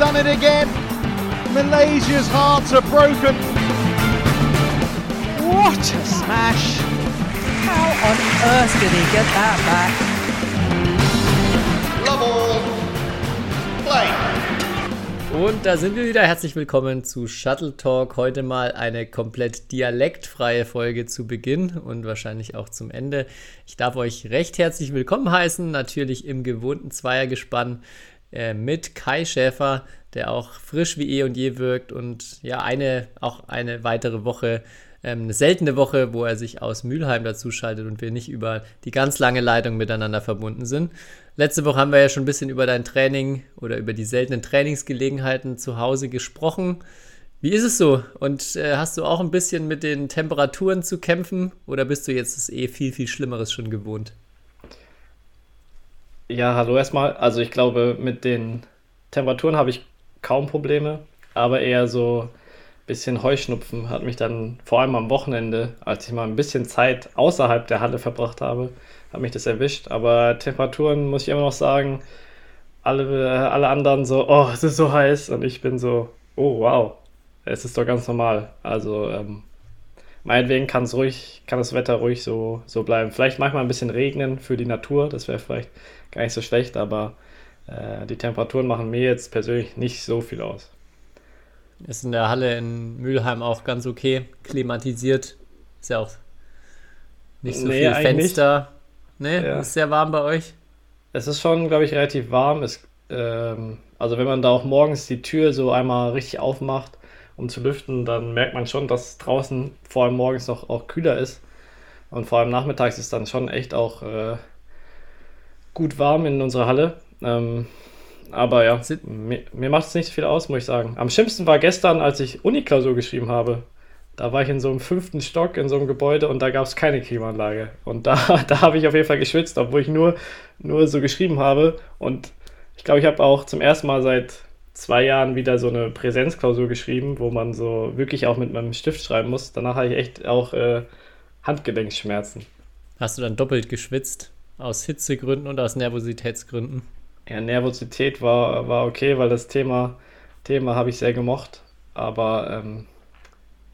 done it again. Malaysia's hearts are broken. What a smash! How on earth did he get that back? Love all. Play. Und da sind wir wieder. Herzlich willkommen zu Shuttle Talk. Heute mal eine komplett dialektfreie Folge zu Beginn und wahrscheinlich auch zum Ende. Ich darf euch recht herzlich willkommen heißen, natürlich im gewohnten Zweiergespann äh, mit Kai Schäfer, der auch frisch wie eh und je wirkt und ja, eine, auch eine weitere Woche, ähm, eine seltene Woche, wo er sich aus Mülheim dazuschaltet und wir nicht über die ganz lange Leitung miteinander verbunden sind. Letzte Woche haben wir ja schon ein bisschen über dein Training oder über die seltenen Trainingsgelegenheiten zu Hause gesprochen. Wie ist es so? Und äh, hast du auch ein bisschen mit den Temperaturen zu kämpfen oder bist du jetzt das eh viel, viel Schlimmeres schon gewohnt? Ja, hallo erstmal. Also ich glaube, mit den Temperaturen habe ich kaum Probleme, aber eher so ein bisschen Heuschnupfen hat mich dann vor allem am Wochenende, als ich mal ein bisschen Zeit außerhalb der Halle verbracht habe, hat mich das erwischt. Aber Temperaturen muss ich immer noch sagen, alle, alle anderen so, oh, es ist so heiß und ich bin so, oh wow, es ist doch ganz normal. Also ähm, meinetwegen kann es ruhig, kann das Wetter ruhig so, so bleiben. Vielleicht manchmal ein bisschen regnen für die Natur, das wäre vielleicht gar nicht so schlecht, aber äh, die Temperaturen machen mir jetzt persönlich nicht so viel aus. Ist in der Halle in Mülheim auch ganz okay, klimatisiert. Ist ja auch nicht so Nee, viel Fenster. Ne, Ja. ist sehr warm bei euch. Es ist schon, glaube ich, relativ warm. Es, ähm, also wenn man da auch morgens die Tür so einmal richtig aufmacht, um zu lüften, dann merkt man schon, dass draußen vor allem morgens noch auch kühler ist. Und vor allem nachmittags ist dann schon echt auch äh, gut warm in unserer Halle. Ähm, aber ja, mir, mir macht es nicht so viel aus, muss ich sagen. Am schlimmsten war gestern, als ich Uniklausur geschrieben habe. Da war ich in so einem fünften Stock in so einem Gebäude und da gab es keine Klimaanlage. Und da, da habe ich auf jeden Fall geschwitzt, obwohl ich nur, nur so geschrieben habe. Und ich glaube, ich habe auch zum ersten Mal seit zwei Jahren wieder so eine Präsenzklausur geschrieben, wo man so wirklich auch mit meinem Stift schreiben muss. Danach hatte ich echt auch äh, Handgelenksschmerzen. Hast du dann doppelt geschwitzt? Aus Hitzegründen und aus Nervositätsgründen? Ja, Nervosität war, war okay, weil das Thema, Thema habe ich sehr gemocht. Aber ähm,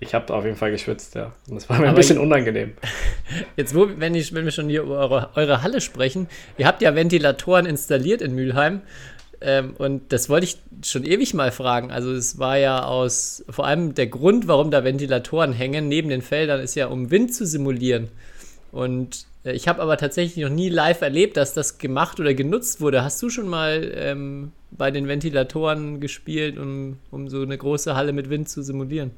ich habe auf jeden Fall geschwitzt, ja. Und das war mir ein Aber bisschen ich- unangenehm. Jetzt, wo, wenn, ich, wenn wir schon hier über eure, eure Halle sprechen, ihr habt ja Ventilatoren installiert in Mülheim. Ähm, und das wollte ich schon ewig mal fragen. Also es war ja aus, vor allem der Grund, warum da Ventilatoren hängen neben den Feldern, ist ja, um Wind zu simulieren. Und ich habe aber tatsächlich noch nie live erlebt, dass das gemacht oder genutzt wurde. Hast du schon mal ähm, bei den Ventilatoren gespielt, um, um so eine große Halle mit Wind zu simulieren?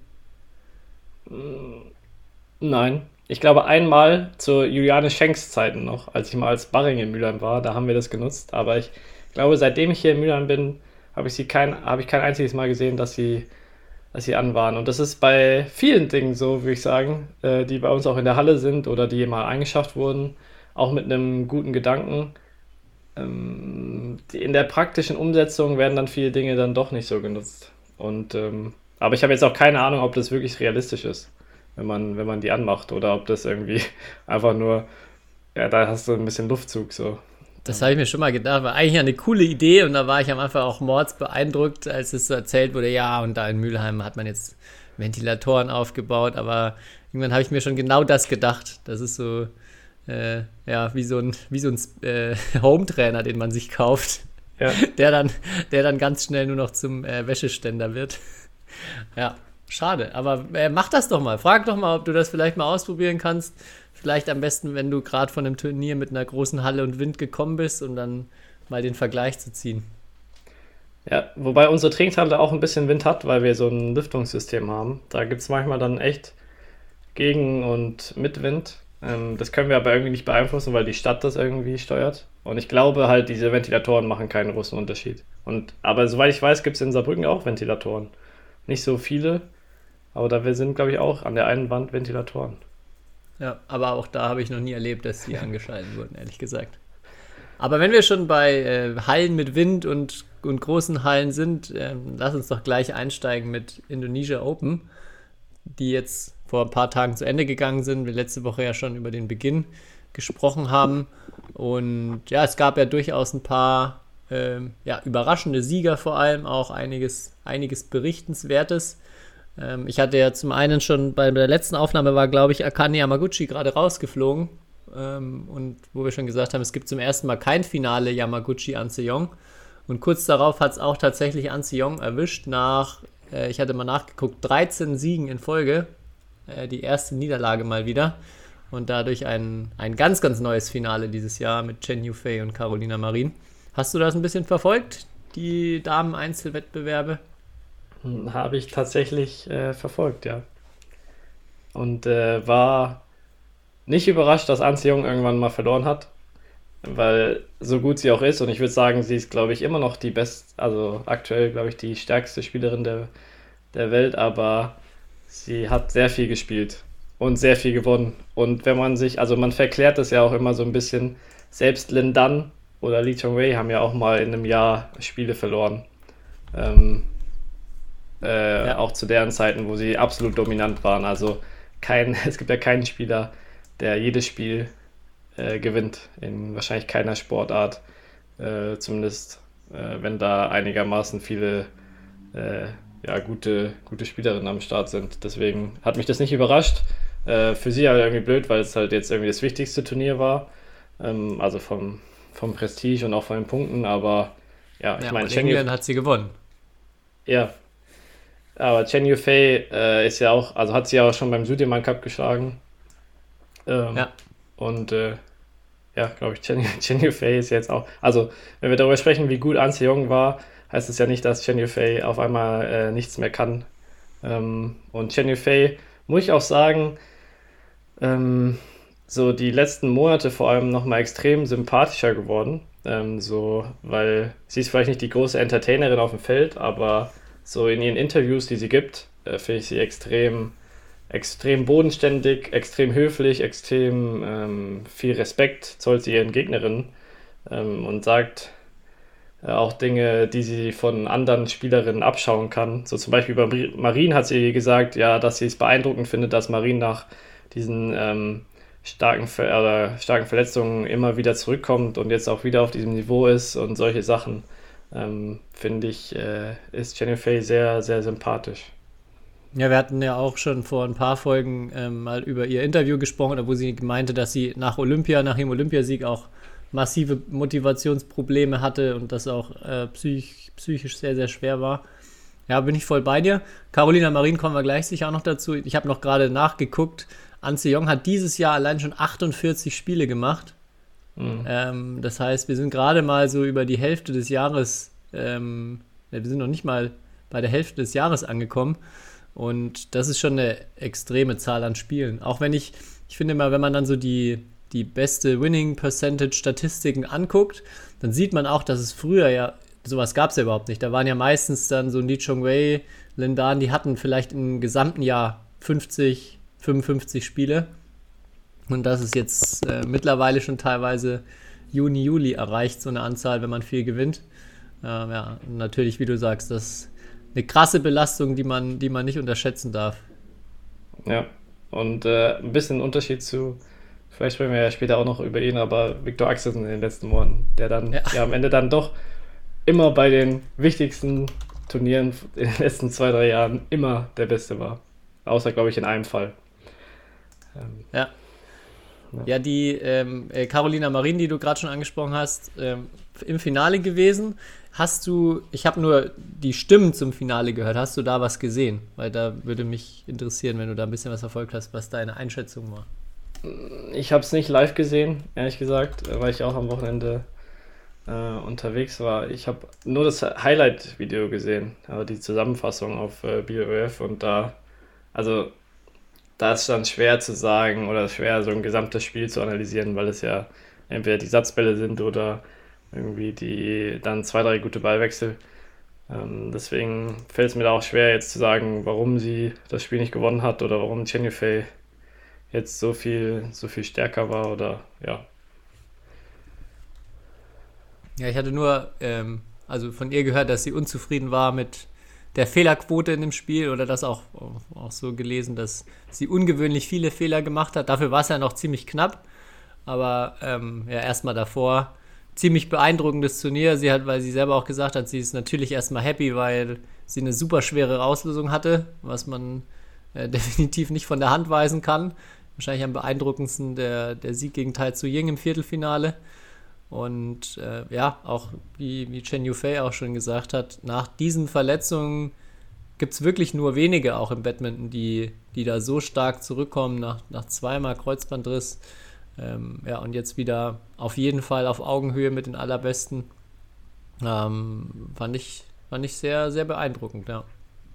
Nein. Ich glaube einmal zu Juliane Schenks Zeiten noch, als ich mal als Barring in Mülheim war, da haben wir das genutzt. Aber ich glaube, seitdem ich hier in Mülheim bin, habe ich sie kein, habe ich kein einziges Mal gesehen, dass sie, dass sie an waren. Und das ist bei vielen Dingen so, würde ich sagen, äh, die bei uns auch in der Halle sind oder die mal eingeschafft wurden, auch mit einem guten Gedanken. Ähm, in der praktischen Umsetzung werden dann viele Dinge dann doch nicht so genutzt. Und ähm, aber ich habe jetzt auch keine Ahnung, ob das wirklich realistisch ist wenn man, wenn man die anmacht oder ob das irgendwie einfach nur, ja, da hast du ein bisschen Luftzug so. Das habe ich mir schon mal gedacht, war eigentlich eine coole Idee und da war ich am Anfang auch mords beeindruckt, als es so erzählt wurde, ja, und da in Mülheim hat man jetzt Ventilatoren aufgebaut, aber irgendwann habe ich mir schon genau das gedacht. Das ist so, äh, ja, wie so ein, wie so ein äh, Home-Trainer, den man sich kauft, Ja, der dann, der dann ganz schnell nur noch zum äh, Wäscheständer wird. ja, schade, aber äh, mach das doch mal. Frag doch mal, ob du das vielleicht mal ausprobieren kannst. Vielleicht am besten, wenn du gerade von einem Turnier mit einer großen Halle und Wind gekommen bist, um dann mal den Vergleich zu ziehen. ja, wobei unsere Trainingshalle auch ein bisschen Wind hat, weil wir so ein Lüftungssystem haben. Da gibt es manchmal dann echt Gegen- und Mitwind. Ähm, das können wir aber irgendwie nicht beeinflussen, weil die Stadt das irgendwie steuert. Und ich glaube halt, diese Ventilatoren machen keinen großen Unterschied. Und, aber soweit ich weiß, gibt es in Saarbrücken auch Ventilatoren. Nicht so viele, aber da sind, glaube ich, auch an der einen Wand Ventilatoren. Ja, aber auch da habe ich noch nie erlebt, dass die angeschaltet wurden, ehrlich gesagt. Aber wenn wir schon bei äh, Hallen mit Wind und, und großen Hallen sind, ähm, lass uns doch gleich einsteigen mit Indonesia Open, die jetzt vor ein paar Tagen zu Ende gegangen sind. Wir letzte Woche ja schon über den Beginn gesprochen haben. Und ja, es gab ja durchaus ein paar ähm, ja, überraschende Sieger vor allem, auch einiges, einiges Berichtenswertes. Ähm, ich hatte ja zum einen schon bei der letzten Aufnahme war, glaube ich, Akane Yamaguchi gerade rausgeflogen. Ähm, und wo wir schon gesagt haben, es gibt zum ersten Mal kein Finale Yamaguchi Anseong. Und kurz darauf hat es auch tatsächlich Anseong erwischt nach, äh, ich hatte mal nachgeguckt, 13 Siegen in Folge. Äh, die erste Niederlage mal wieder. Und dadurch ein, ein ganz, ganz neues Finale dieses Jahr mit Chen Yufei und Carolina Marin. Hast du das ein bisschen verfolgt, die Damen-Einzelwettbewerbe? Habe ich tatsächlich äh, verfolgt, ja. Und äh, war nicht überrascht, dass Anziehung irgendwann mal verloren hat, weil so gut sie auch ist und ich würde sagen, sie ist, glaube ich, immer noch die best, also aktuell, glaube ich, die stärkste Spielerin der, der Welt, aber sie hat sehr viel gespielt und sehr viel gewonnen. Und wenn man sich, also man verklärt das ja auch immer so ein bisschen, selbst Lin Dan oder Lee Chong Wei haben ja auch mal in einem Jahr Spiele verloren. Ähm, äh, ja. Auch zu deren Zeiten, wo sie absolut dominant waren. Also kein, es gibt ja keinen Spieler, der jedes Spiel äh, gewinnt. In wahrscheinlich keiner Sportart. Äh, zumindest äh, wenn da einigermaßen viele äh, ja, gute, gute Spielerinnen am Start sind. Deswegen hat mich das nicht überrascht. Äh, für sie aber irgendwie blöd, weil es halt jetzt irgendwie das wichtigste Turnier war. Ähm, also vom, vom Prestige und auch von den Punkten, aber ja, ich ja, meine, England hat sie gewonnen. Ja. Aber Chen Yufei äh, ist ja auch, also hat sie ja auch schon beim Südiemann Cup geschlagen. Ähm, ja. Und äh, ja, glaube ich, Chen, Chen Yufei ist jetzt auch, also wenn wir darüber sprechen, wie gut An Jong war, heißt es ja nicht, dass Chen Yufei auf einmal äh, nichts mehr kann. Ähm, und Chen Yufei, muss ich auch sagen, ähm, so die letzten Monate vor allem nochmal extrem sympathischer geworden. Ähm, so, weil sie ist vielleicht nicht die große Entertainerin auf dem Feld, aber so in ihren Interviews, die sie gibt, äh, finde ich sie extrem, extrem bodenständig, extrem höflich, extrem ähm, viel Respekt zollt sie ihren Gegnerinnen ähm, und sagt äh, auch Dinge, die sie von anderen Spielerinnen abschauen kann. So zum Beispiel bei Marien hat sie gesagt, ja, dass sie es beeindruckend findet, dass Marien nach diesen ähm, starken, Ver äh, starken Verletzungen immer wieder zurückkommt und jetzt auch wieder auf diesem Niveau ist und solche Sachen, ähm, finde ich, äh, ist Jennifer sehr, sehr sympathisch. Ja, wir hatten ja auch schon vor ein paar Folgen ähm, mal über ihr Interview gesprochen, wo sie meinte, dass sie nach Olympia, nach dem Olympiasieg auch massive Motivationsprobleme hatte und das auch äh, psych psychisch sehr, sehr schwer war. Ja, bin ich voll bei dir. Carolina Marin kommen wir gleich sicher auch noch dazu. Ich habe noch gerade nachgeguckt. Anse Jong hat dieses Jahr allein schon 48 Spiele gemacht. Mhm. Ähm, das heißt, wir sind gerade mal so über die Hälfte des Jahres, ähm, wir sind noch nicht mal bei der Hälfte des Jahres angekommen. Und das ist schon eine extreme Zahl an Spielen. Auch wenn ich, ich finde mal, wenn man dann so die, die beste Winning Percentage Statistiken anguckt, dann sieht man auch, dass es früher ja, sowas gab es ja überhaupt nicht. Da waren ja meistens dann so Lee Chong Wei, Lindan, die hatten vielleicht im gesamten Jahr 50, 55 Spiele. Und das ist jetzt äh, mittlerweile schon teilweise Juni, Juli erreicht, so eine Anzahl, wenn man viel gewinnt. Ähm, ja, natürlich, wie du sagst, das ist eine krasse Belastung, die man, die man nicht unterschätzen darf. Ja, und äh, ein bisschen Unterschied zu, vielleicht sprechen wir ja später auch noch über ihn, aber Viktor Axelsen in den letzten Monaten, der dann ja. ja am Ende dann doch immer bei den wichtigsten Turnieren in den letzten zwei, drei Jahren immer der Beste war. Außer, glaube ich, in einem Fall. Ähm, ja. Ja. Ja, die ähm, äh, Carolina Marin, die du gerade schon angesprochen hast, ähm, im Finale gewesen. Hast du, ich habe nur die Stimmen zum Finale gehört, hast du da was gesehen? Weil da würde mich interessieren, wenn du da ein bisschen was verfolgt hast, was deine Einschätzung war. Ich habe es nicht live gesehen, ehrlich gesagt, weil ich auch am Wochenende äh, unterwegs war. Ich habe nur das Highlight-Video gesehen, also die Zusammenfassung auf äh, BOF und da, also da ist dann schwer zu sagen oder schwer so ein gesamtes Spiel zu analysieren, weil es ja entweder die Satzbälle sind oder irgendwie die dann zwei, drei gute Ballwechsel. Ähm, deswegen fällt es mir da auch schwer jetzt zu sagen, warum sie das Spiel nicht gewonnen hat oder warum Chen Yufei jetzt so viel, so viel stärker war oder ja. Ja, ich hatte nur ähm, also von ihr gehört, dass sie unzufrieden war mit der Fehlerquote in dem Spiel oder das auch, auch so gelesen, dass sie ungewöhnlich viele Fehler gemacht hat. Dafür war es ja noch ziemlich knapp. Aber ähm, ja, erstmal davor ziemlich beeindruckendes Turnier. Sie hat, weil sie selber auch gesagt hat, sie ist natürlich erstmal happy, weil sie eine super schwere Auslösung hatte, was man äh, definitiv nicht von der Hand weisen kann. Wahrscheinlich am beeindruckendsten der, der Sieg gegen Tai Tzu Ying im Viertelfinale. Und äh, ja, auch wie, wie Chen Yufei auch schon gesagt hat, nach diesen Verletzungen gibt es wirklich nur wenige auch im Badminton, die, die da so stark zurückkommen nach, nach zweimal Kreuzbandriss. Ähm, ja, und jetzt wieder auf jeden Fall auf Augenhöhe mit den Allerbesten. Ähm, fand, ich, fand ich sehr, sehr beeindruckend, ja.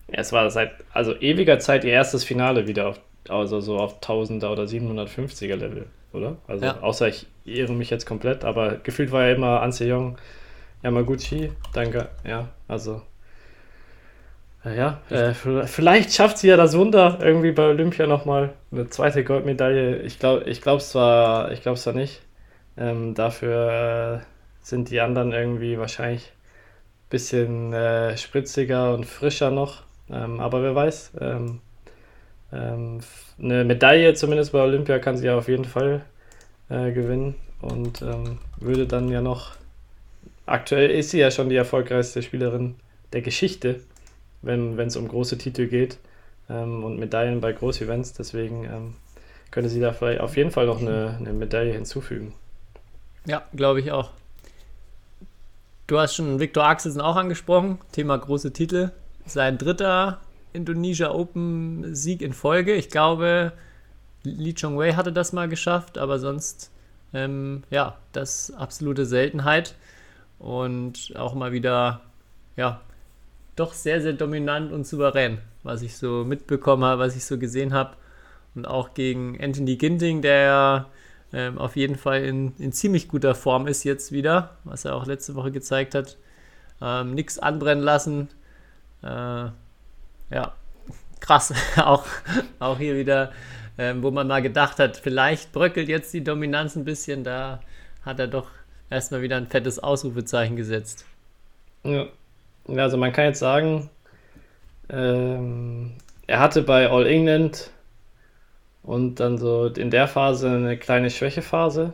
ja. Es war seit also ewiger Zeit ihr erstes Finale wieder auf, also so auf 1000er oder 750er Level, oder? Also ja. außer ich irre mich jetzt komplett, aber gefühlt war ja immer Anse Young, Yamaguchi, danke, ja, also ja, äh, vielleicht schafft sie ja das Wunder irgendwie bei Olympia nochmal eine zweite Goldmedaille. Ich glaube ich glaub zwar, ich glaube zwar nicht. Ähm, dafür äh, sind die anderen irgendwie wahrscheinlich ein bisschen äh, spritziger und frischer noch. Ähm, aber wer weiß. Ähm, ähm eine Medaille zumindest bei Olympia kann sie ja auf jeden Fall äh, gewinnen und ähm, würde dann ja noch. Aktuell ist sie ja schon die erfolgreichste Spielerin der Geschichte wenn es um große Titel geht ähm, und Medaillen bei Großevents. Deswegen ähm, könnte sie da vielleicht auf jeden Fall noch eine, eine Medaille hinzufügen. Ja, glaube ich auch. Du hast schon Viktor Axelsen auch angesprochen, Thema große Titel. Sein dritter Indonesia Open Sieg in Folge. Ich glaube, Lee Chong Wei hatte das mal geschafft, aber sonst, ähm, ja, das absolute Seltenheit. Und auch mal wieder, ja, doch sehr, sehr dominant und souverän, was ich so mitbekommen habe, was ich so gesehen habe. Und auch gegen Anthony Ginting, der ähm, auf jeden Fall in, in, ziemlich guter Form ist jetzt wieder, was er auch letzte Woche gezeigt hat. Ähm, Nichts anbrennen lassen. Äh, ja, krass. auch, auch hier wieder, ähm, wo man mal gedacht hat, vielleicht bröckelt jetzt die Dominanz ein bisschen. Da hat er doch erstmal wieder ein fettes Ausrufezeichen gesetzt. Ja, also man kann jetzt sagen, ähm, er hatte bei All England und dann so in der Phase eine kleine Schwächephase.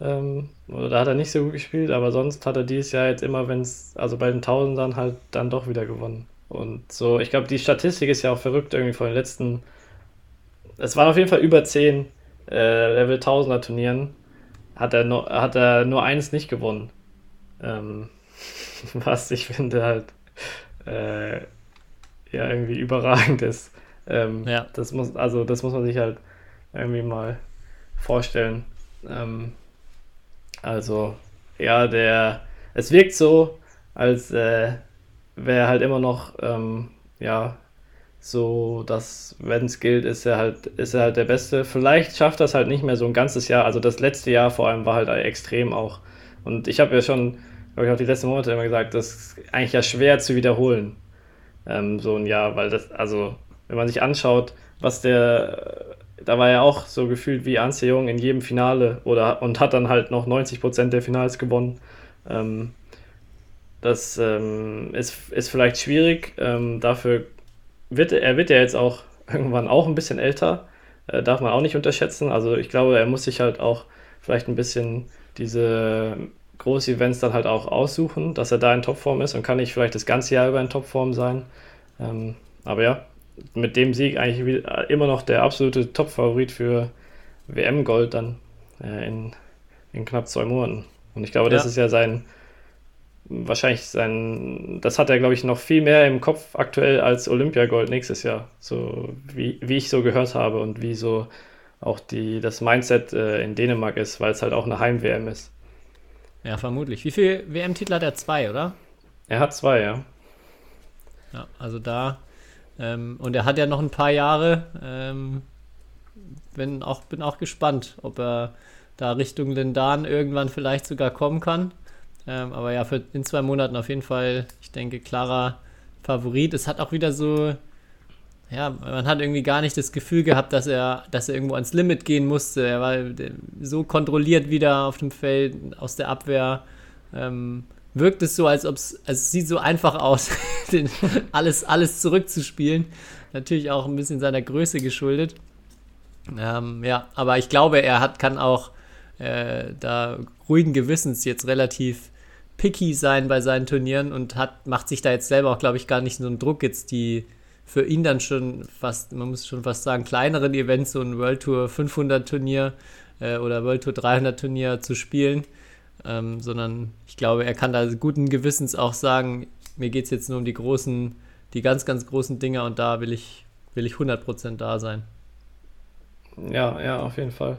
Ähm, oder da hat er nicht so gut gespielt, aber sonst hat er dieses Jahr jetzt immer, wenn es, also bei den Tausendern halt dann doch wieder gewonnen. Und so, ich glaube, die Statistik ist ja auch verrückt irgendwie von den letzten. Es waren auf jeden Fall über 10 äh, Level 1000er Turnieren. Hat er, nur, hat er nur eins nicht gewonnen. Ähm, was ich finde halt äh, ja irgendwie überragend ist. Ähm, ja. Das muss, also das muss man sich halt irgendwie mal vorstellen. Ähm, also, ja, der, es wirkt so, als äh, wäre halt immer noch, ähm, ja, so, dass, wenn es gilt, ist er halt, ist er halt der Beste. Vielleicht schafft das halt nicht mehr so ein ganzes Jahr. Also das letzte Jahr vor allem war halt extrem auch. Und ich habe ja schon habe ich auch die letzten Monate immer gesagt, das ist eigentlich ja schwer zu wiederholen. Ähm, so ein Jahr, weil das, also, wenn man sich anschaut, was der, da war ja auch so gefühlt wie Anse Jung in jedem Finale oder und hat dann halt noch 90% der Finals gewonnen. Ähm, das ähm, ist, ist vielleicht schwierig. Ähm, dafür wird er wird ja jetzt auch irgendwann auch ein bisschen älter. Äh, darf man auch nicht unterschätzen. Also ich glaube, er muss sich halt auch vielleicht ein bisschen diese große Events dann halt auch aussuchen, dass er da in Topform ist und kann nicht vielleicht das ganze Jahr über in Topform sein. Ähm, aber ja, mit dem Sieg eigentlich immer noch der absolute Top-Favorit für WM-Gold dann äh, in, in knapp zwei Monaten. Und ich glaube, ja. das ist ja sein, wahrscheinlich sein, das hat er, glaube ich, noch viel mehr im Kopf aktuell als Olympiagold nächstes Jahr. So wie, wie ich so gehört habe und wie so auch die, das Mindset äh, in Dänemark ist, weil es halt auch eine Heim-WM ist. Ja, vermutlich. Wie viele WM-Titel hat er? Zwei, oder? Er hat zwei, ja. Ja, also da. Ähm, und er hat ja noch ein paar Jahre. Ähm, bin, auch, bin auch gespannt, ob er da Richtung Lindan irgendwann vielleicht sogar kommen kann. Ähm, aber ja, für in zwei Monaten auf jeden Fall, ich denke, klarer Favorit. Es hat auch wieder so ja, man hat irgendwie gar nicht das Gefühl gehabt, dass er, dass er irgendwo ans Limit gehen musste. Er war so kontrolliert wieder auf dem Feld, aus der Abwehr. Ähm, wirkt es so, als ob es, also es sieht so einfach aus, alles, alles zurückzuspielen. Natürlich auch ein bisschen seiner Größe geschuldet. Ähm, ja, aber ich glaube, er hat, kann auch äh, da ruhigen Gewissens jetzt relativ picky sein bei seinen Turnieren und hat, macht sich da jetzt selber auch, glaube ich, gar nicht so einen Druck, jetzt die für ihn dann schon fast, man muss schon fast sagen, kleineren Events, so ein World Tour 500 Turnier äh, oder World Tour 300 Turnier zu spielen, ähm, sondern ich glaube, er kann da guten Gewissens auch sagen, mir geht es jetzt nur um die großen, die ganz, ganz großen Dinger und da will ich, will ich 100% da sein. Ja, ja, auf jeden Fall.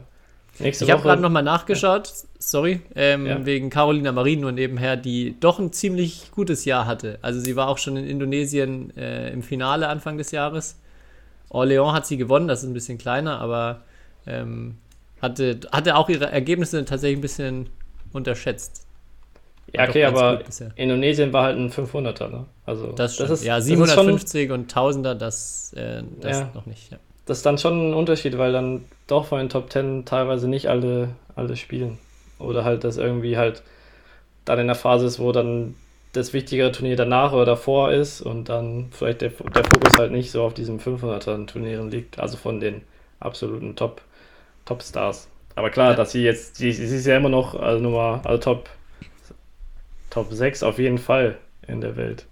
Nächste ich habe gerade nochmal nachgeschaut, sorry, ähm, ja. wegen Carolina Marin nur nebenher, die doch ein ziemlich gutes Jahr hatte. Also sie war auch schon in Indonesien äh, im Finale Anfang des Jahres. Orléans hat sie gewonnen, das ist ein bisschen kleiner, aber ähm, hatte, hatte auch ihre Ergebnisse tatsächlich ein bisschen unterschätzt. Ja, okay, aber Indonesien war halt ein 500er, ne? Also, das, das ist ja 750 schon, und 1000er, das, äh, das ja. noch nicht. Ja. Das ist dann schon ein Unterschied, weil dann doch von den Top 10 teilweise nicht alle, alle spielen. Oder halt das irgendwie halt dann in der Phase ist, wo dann das wichtigere Turnier danach oder davor ist und dann vielleicht der, der Fokus halt nicht so auf diesen 500er Turnieren liegt, also von den absoluten Top, Top Stars. Aber klar, ja. dass sie jetzt, sie, sie ist ja immer noch also Nummer, also Top, Top 6 auf jeden Fall in der Welt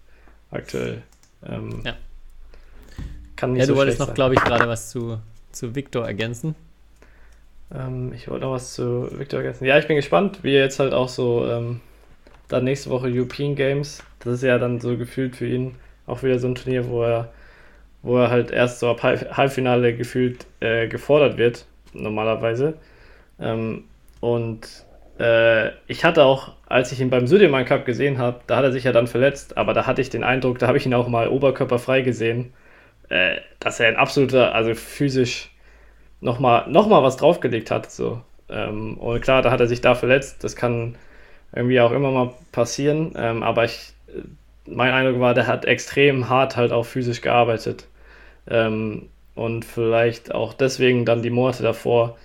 aktuell. Ähm, ja. Kann nicht ja, du so wolltest noch, glaube ich, gerade was zu, zu Victor ergänzen. Ähm, ich wollte noch was zu Victor ergänzen. Ja, ich bin gespannt, wie er jetzt halt auch so ähm, dann nächste Woche European Games, das ist ja dann so gefühlt für ihn auch wieder so ein Turnier, wo er, wo er halt erst so ab Halbfinale gefühlt äh, gefordert wird, normalerweise. Ähm, und äh, ich hatte auch, als ich ihn beim Südemann Cup gesehen habe, da hat er sich ja dann verletzt, aber da hatte ich den Eindruck, da habe ich ihn auch mal oberkörperfrei gesehen, äh, dass er ein absoluter, also physisch nochmal noch mal was draufgelegt hat. So. Ähm, und klar, da hat er sich da verletzt, das kann irgendwie auch immer mal passieren, ähm, aber ich, mein Eindruck war, der hat extrem hart halt auch physisch gearbeitet. Ähm, und vielleicht auch deswegen dann die Monate davor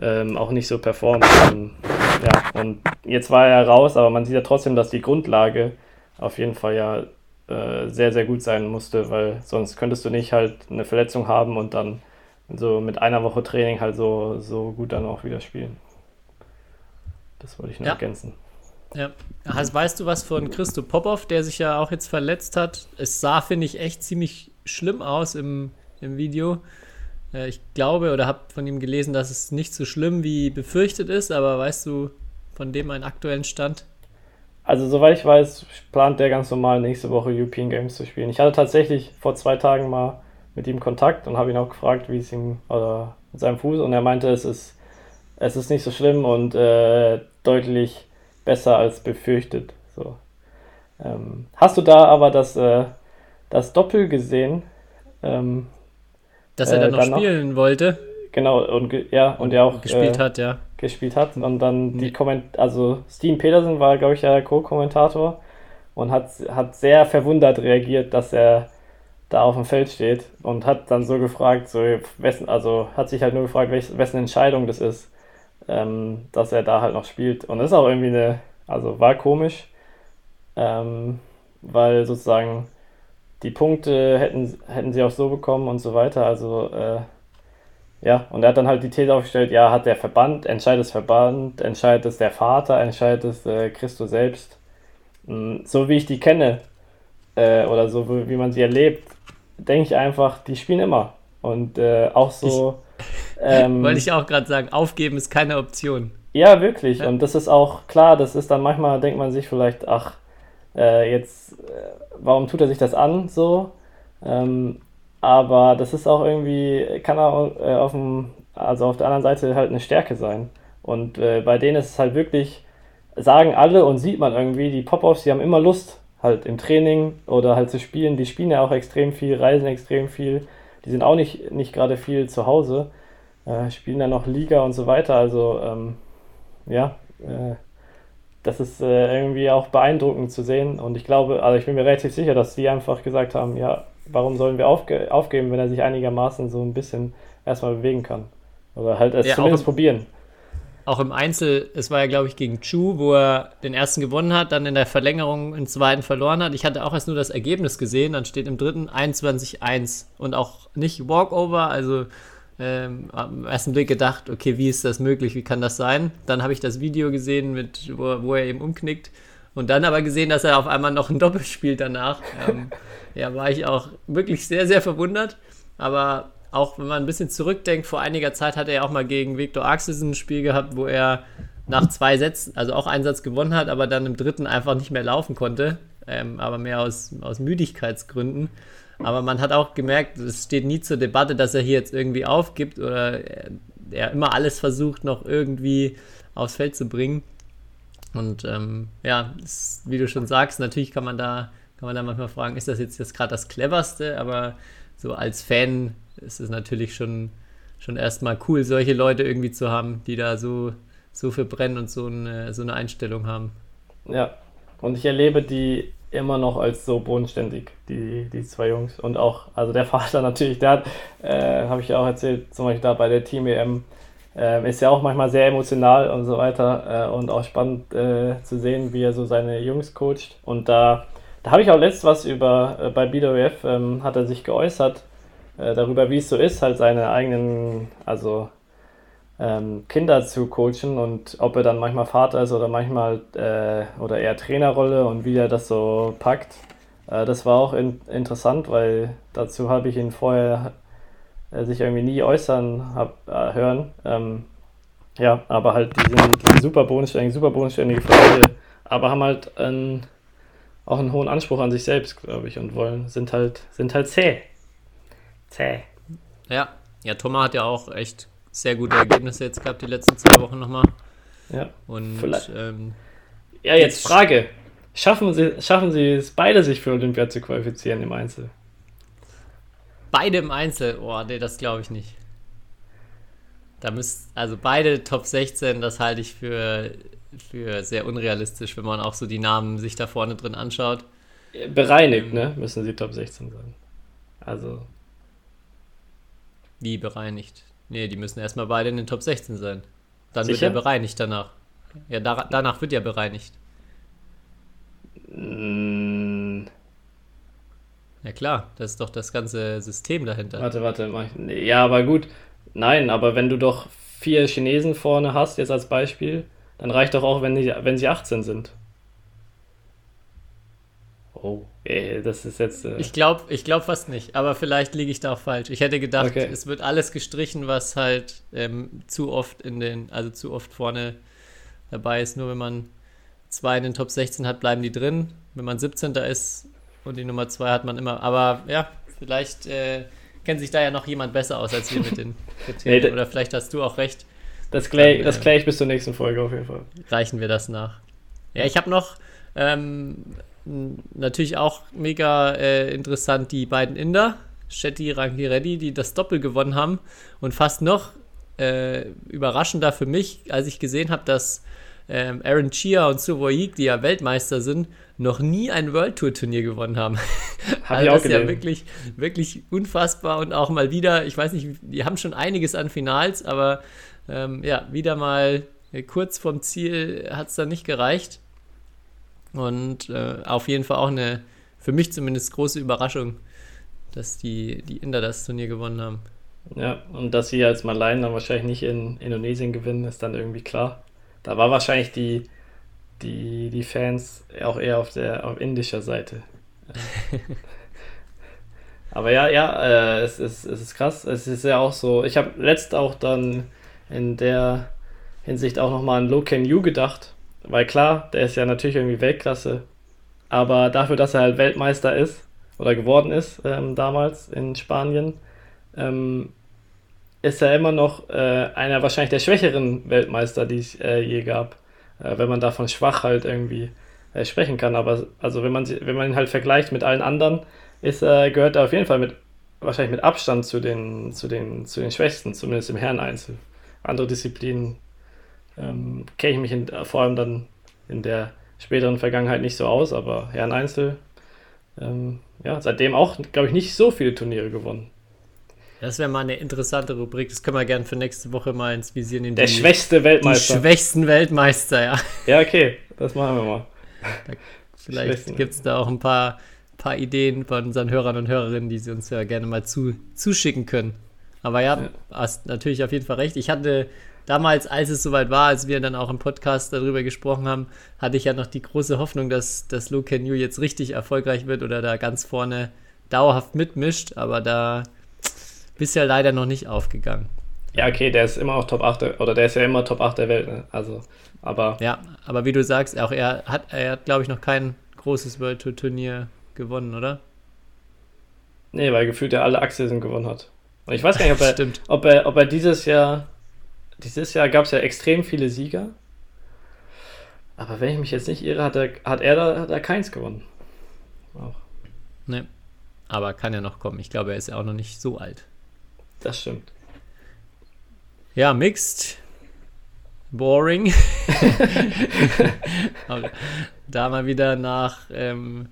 ähm, auch nicht so performt. Und, ja, und jetzt war er raus, aber man sieht ja trotzdem, dass die Grundlage auf jeden Fall ja äh, sehr, sehr gut sein musste, weil sonst könntest du nicht halt eine Verletzung haben und dann so mit einer Woche Training halt so, so gut dann auch wieder spielen. Das wollte ich noch ja. ergänzen. Ja. Also weißt du was von Christo Popov, der sich ja auch jetzt verletzt hat? Es sah, finde ich, echt ziemlich schlimm aus im, im Video. Äh, ich glaube oder habe von ihm gelesen, dass es nicht so schlimm wie befürchtet ist, aber weißt du von dem einen aktuellen Stand? Also, soweit ich weiß, plant der ganz normal nächste Woche European Games zu spielen. Ich hatte tatsächlich vor zwei Tagen mal mit ihm Kontakt und habe ihn auch gefragt, wie es ihm oder mit seinem Fuß und er meinte, es ist, es ist nicht so schlimm und äh, deutlich besser als befürchtet. So. Ähm, hast du da aber das, äh, das Doppel gesehen? Ähm, dass er dann, äh, noch spielen noch, wollte. Genau, und ja, und er auch gespielt äh, hat, ja. Gespielt hat. Und dann die Komment also Steven Peterson war, glaube ich, der Co-Kommentator und hat, hat sehr verwundert reagiert, dass er da auf dem Feld steht und hat dann so gefragt, so wessen, also hat sich halt nur gefragt, welch, wessen Entscheidung das ist, ähm, dass er da halt noch spielt. Und das ist auch irgendwie eine, also war komisch, ähm, weil sozusagen die Punkte hätten, hätten sie auch so bekommen und so weiter. Also, äh, ja, und er hat dann halt die These aufgestellt, ja, hat der Verband, entscheidet das Verband, entscheidet es der Vater, entscheidet es äh, Christo selbst. Hm, so wie ich die kenne, äh, oder so wie man sie erlebt, denke ich einfach, die spielen immer. Und äh, auch so. Ähm, Wollte ich auch gerade sagen, aufgeben ist keine Option. Ja, wirklich. Ja. Und das ist auch klar, das ist dann manchmal, denkt man sich vielleicht, ach, äh, jetzt, äh, warum tut er sich das an so? Ähm, aber das ist auch irgendwie, kann auch äh, auf dem, also auf der anderen Seite halt eine Stärke sein. Und äh, bei denen ist es halt wirklich, sagen alle und sieht man irgendwie, die Pop-Offs, die haben immer Lust, halt im Training oder halt zu spielen. Die spielen ja auch extrem viel, reisen extrem viel. Die sind auch nicht, nicht gerade viel zu Hause, äh, spielen dann noch Liga und so weiter. Also, ähm, ja, äh, das ist äh, irgendwie auch beeindruckend zu sehen. Und ich glaube, also ich bin mir relativ sicher, dass sie einfach gesagt haben, ja, warum sollen wir aufge aufgeben, wenn er sich einigermaßen so ein bisschen erstmal bewegen kann? Oder halt es ja, zumindest probieren. Auch im Einzel, es war ja, glaube ich, gegen Chu, wo er den ersten gewonnen hat, dann in der Verlängerung im zweiten verloren hat. Ich hatte auch erst nur das Ergebnis gesehen, dann steht im dritten 21-1 und auch nicht Walkover, also ähm, am ersten Blick gedacht, okay, wie ist das möglich, wie kann das sein? Dann habe ich das Video gesehen, mit, wo, wo er eben umknickt und dann aber gesehen, dass er auf einmal noch ein Doppel spielt danach. Ähm, ja, war ich auch wirklich sehr, sehr verwundert. Aber auch wenn man ein bisschen zurückdenkt, vor einiger Zeit hat er ja auch mal gegen Viktor Axelsen ein Spiel gehabt, wo er nach zwei Sätzen, also auch einen Satz gewonnen hat, aber dann im dritten einfach nicht mehr laufen konnte. Ähm, aber mehr aus, aus Müdigkeitsgründen. Aber man hat auch gemerkt, es steht nie zur Debatte, dass er hier jetzt irgendwie aufgibt oder er, er immer alles versucht, noch irgendwie aufs Feld zu bringen. Und ähm, ja, ist, wie du schon sagst, natürlich kann man da, kann man da manchmal fragen, ist das jetzt, jetzt gerade das cleverste? Aber so als Fan ist es natürlich schon, schon erstmal cool, solche Leute irgendwie zu haben, die da so, so für brennen und so eine, so eine Einstellung haben. Ja, und ich erlebe die immer noch als so bodenständig, die, die zwei Jungs. Und auch, also der Vater natürlich, der hat, äh, habe ich ja auch erzählt, zum Beispiel da bei der Team EM, äh, ist ja auch manchmal sehr emotional und so weiter äh, und auch spannend äh, zu sehen, wie er so seine Jungs coacht. Und da, da habe ich auch letzt was über, äh, bei BWF ähm, hat er sich geäußert, äh, darüber, wie es so ist, halt seine eigenen, also ähm, Kinder zu coachen und ob er dann manchmal Vater ist oder manchmal äh, oder eher Trainerrolle und wie er das so packt. Äh, das war auch in, interessant, weil dazu habe ich ihn vorher äh, sich irgendwie nie äußern hab, äh, hören. Ähm, ja, aber halt die sind, die sind super bodenständig, super bodenständige Familie, aber haben halt einen, auch einen hohen Anspruch an sich selbst, glaube ich, und wollen, sind halt, sind halt zäh. Zäh. Ja, ja, Thomas hat ja auch echt sehr gute Ergebnisse jetzt gehabt, die letzten zwei Wochen nochmal. Ja. Und ähm, ja, jetzt Frage. Schaffen Sie, schaffen Sie es beide, sich für Olympia zu qualifizieren im Einzel? Beide im Einzel? Oh, nee, das glaube ich nicht. Da müsst, also beide Top 16, das halte ich für, für sehr unrealistisch, wenn man auch so die Namen sich da vorne drin anschaut. Bereinigt, ähm, ne? Müssen sie Top 16 sein. Also. Wie bereinigt? Nee, die müssen erstmal beide in den Top 16 sein. Dann Sicher? wird er bereinigt danach. Ja, da, danach wird ja bereinigt. Mm. Ja klar, das ist doch das ganze System dahinter. Warte, warte, mach ich. Ja, aber gut. Nein, aber wenn du doch vier Chinesen vorne hast, jetzt als Beispiel, dann reicht doch auch, wenn, die, wenn sie 18 sind. Oh, ey, das ist jetzt. Äh ich glaube ich glaub fast nicht, aber vielleicht liege ich da auch falsch. Ich hätte gedacht, okay. es wird alles gestrichen, was halt ähm, zu oft in den, also zu oft vorne dabei ist. Nur wenn man zwei in den Top 16 hat, bleiben die drin. Wenn man 17. ist und die Nummer 2 hat man immer. Aber ja, vielleicht äh, kennt sich da ja noch jemand besser aus als wir mit den Kriterien. nee, Oder vielleicht hast du auch recht. Das kläre äh, klär ich bis zur nächsten Folge auf jeden Fall. Reichen wir das nach. Ja, ich habe noch. Ähm, natürlich auch mega äh, interessant die beiden Inder, Shetty Rangi Reddy, die das Doppel gewonnen haben. Und fast noch äh, überraschender für mich, als ich gesehen habe, dass ähm, Aaron Chia und Suvoyik, die ja Weltmeister sind, noch nie ein World Tour Turnier gewonnen haben. Hab also das ist ja wirklich, wirklich unfassbar und auch mal wieder, ich weiß nicht, die haben schon einiges an Finals, aber ähm, ja, wieder mal kurz vom Ziel hat es dann nicht gereicht. Und äh, auf jeden Fall auch eine, für mich zumindest, große Überraschung, dass die, die Inder das Turnier gewonnen haben. Ja, und dass sie als Malaien dann wahrscheinlich nicht in Indonesien gewinnen, ist dann irgendwie klar. Da war wahrscheinlich die, die, die Fans auch eher auf der auf indischer Seite. Aber ja, ja, äh, es, ist, es ist krass. Es ist ja auch so. Ich habe letzt auch dann in der Hinsicht auch nochmal an Lo Ken Yu gedacht, weil klar, der ist ja natürlich irgendwie Weltklasse, aber dafür, dass er halt Weltmeister ist oder geworden ist ähm, damals in Spanien, ähm, ist er immer noch äh, einer wahrscheinlich der schwächeren Weltmeister, die es äh, je gab, äh, wenn man davon schwach halt irgendwie äh, sprechen kann. Aber also wenn man wenn man ihn halt vergleicht mit allen anderen, ist gehört er auf jeden Fall mit wahrscheinlich mit Abstand zu den zu den zu den Schwächsten, zumindest im Herreneinzel. Andere Disziplinen ähm, kenne ich mich in, vor allem dann in der späteren Vergangenheit nicht so aus, aber Herren Einzel, ähm, ja, seitdem auch, glaube ich, nicht so viele Turniere gewonnen. Das wäre mal eine interessante Rubrik. Das können wir gerne für nächste Woche mal ins Visier nehmen. Der die, schwächste Weltmeister. Die schwächsten Weltmeister, ja. Ja, okay. Das machen wir mal. Da, vielleicht gibt es da auch ein paar, paar Ideen von unseren Hörern und Hörerinnen, die sie uns ja gerne mal zu, zuschicken können. Aber ja, hast natürlich auf jeden Fall recht. Ich hatte damals, als es soweit war, als wir dann auch im Podcast darüber gesprochen haben, hatte ich ja noch die große Hoffnung, dass, dass Luke New jetzt richtig erfolgreich wird oder da ganz vorne dauerhaft mitmischt. Aber da bisher leider noch nicht aufgegangen. Ja, okay, der ist immer auch Top 8 der- oder der ist ja immer Top 8 der Welt, ne? Also, aber Ja, aber wie du sagst, auch er hat, er hat, glaube ich, noch kein großes World Tour Turnier gewonnen, oder? nee, weil gefühlt er alle Achsen gewonnen hat. Und ich weiß gar nicht, ob er, ob er, ob er dieses Jahr, dieses Jahr gab es ja extrem viele Sieger. Aber wenn ich mich jetzt nicht irre, hat er, hat er da, hat er keins gewonnen. Auch. Ne. Aber kann ja noch kommen. Ich glaube, er ist ja auch noch nicht so alt. Das stimmt. Ja, mixed. Boring. Da mal wieder nach. Ähm,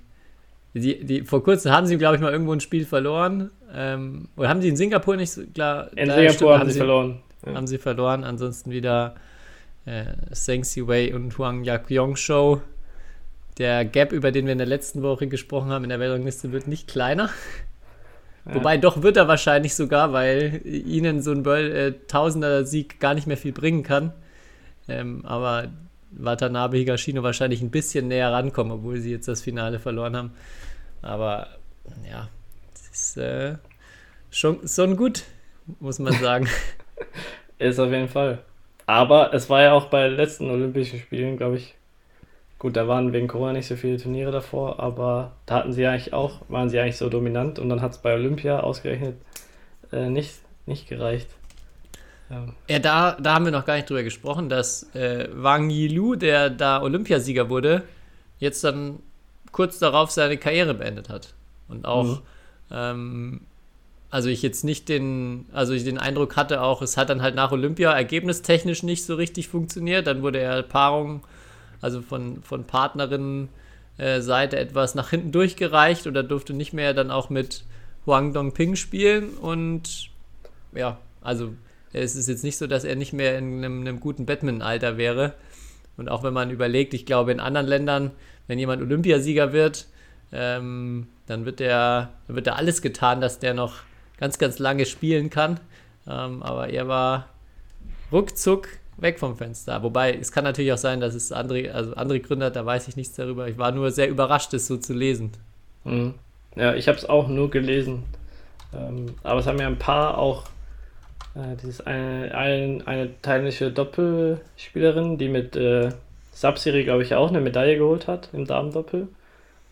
die, die, vor kurzem haben sie, glaube ich, mal irgendwo ein Spiel verloren. Ähm, oder haben sie in Singapur nicht so klar? In Singapur stimmt, haben sie verloren. Ja. Haben sie verloren. Ansonsten wieder äh, Zheng Siwei und Huang Yakyong Show. Der Gap, über den wir in der letzten Woche gesprochen haben, in der Weltrangliste wird nicht kleiner. Ja. Wobei doch wird er wahrscheinlich sogar, weil ihnen so ein World- äh, Tausender-Sieg gar nicht mehr viel bringen kann. Ähm, aber Watanabe Higashino wahrscheinlich ein bisschen näher rankommen, obwohl sie jetzt das Finale verloren haben. Aber ja, es ist äh, schon, schon gut, muss man sagen. Ist auf jeden Fall. Aber es war ja auch bei den letzten Olympischen Spielen, glaube ich. Gut, da waren wegen Corona nicht so viele Turniere davor, aber da hatten sie eigentlich auch, waren sie eigentlich so dominant und dann hat es bei Olympia ausgerechnet äh, nicht, nicht gereicht. Ja. Ja, da, da haben wir noch gar nicht drüber gesprochen, dass äh, Wang Yilu, der da Olympiasieger wurde, jetzt dann kurz darauf seine Karriere beendet hat. Und auch, Mhm. ähm, also ich jetzt nicht den, also ich den Eindruck hatte auch, es hat dann halt nach Olympia ergebnistechnisch nicht so richtig funktioniert. Dann wurde er Paarung, also von, von Partnerinnen äh, etwas nach hinten durchgereicht oder durfte nicht mehr dann auch mit Huang Dongping spielen und ja, also es ist jetzt nicht so, dass er nicht mehr in einem, einem guten Badminton-Alter wäre. Und auch wenn man überlegt, ich glaube, in anderen Ländern, wenn jemand Olympiasieger wird, ähm, dann wird der, dann wird da alles getan, dass der noch ganz, ganz lange spielen kann. Ähm, aber er war ruckzuck weg vom Fenster. Wobei, es kann natürlich auch sein, dass es andere, also andere Gründe hat, da weiß ich nichts darüber. Ich war nur sehr überrascht, es so zu lesen. Mhm. Ja, ich habe es auch nur gelesen. Ähm, aber es haben ja ein paar auch äh, dieses eine, ein, eine thailändische Doppelspielerin, die mit äh, Subsiri, glaube ich, auch eine Medaille geholt hat im Damendoppel.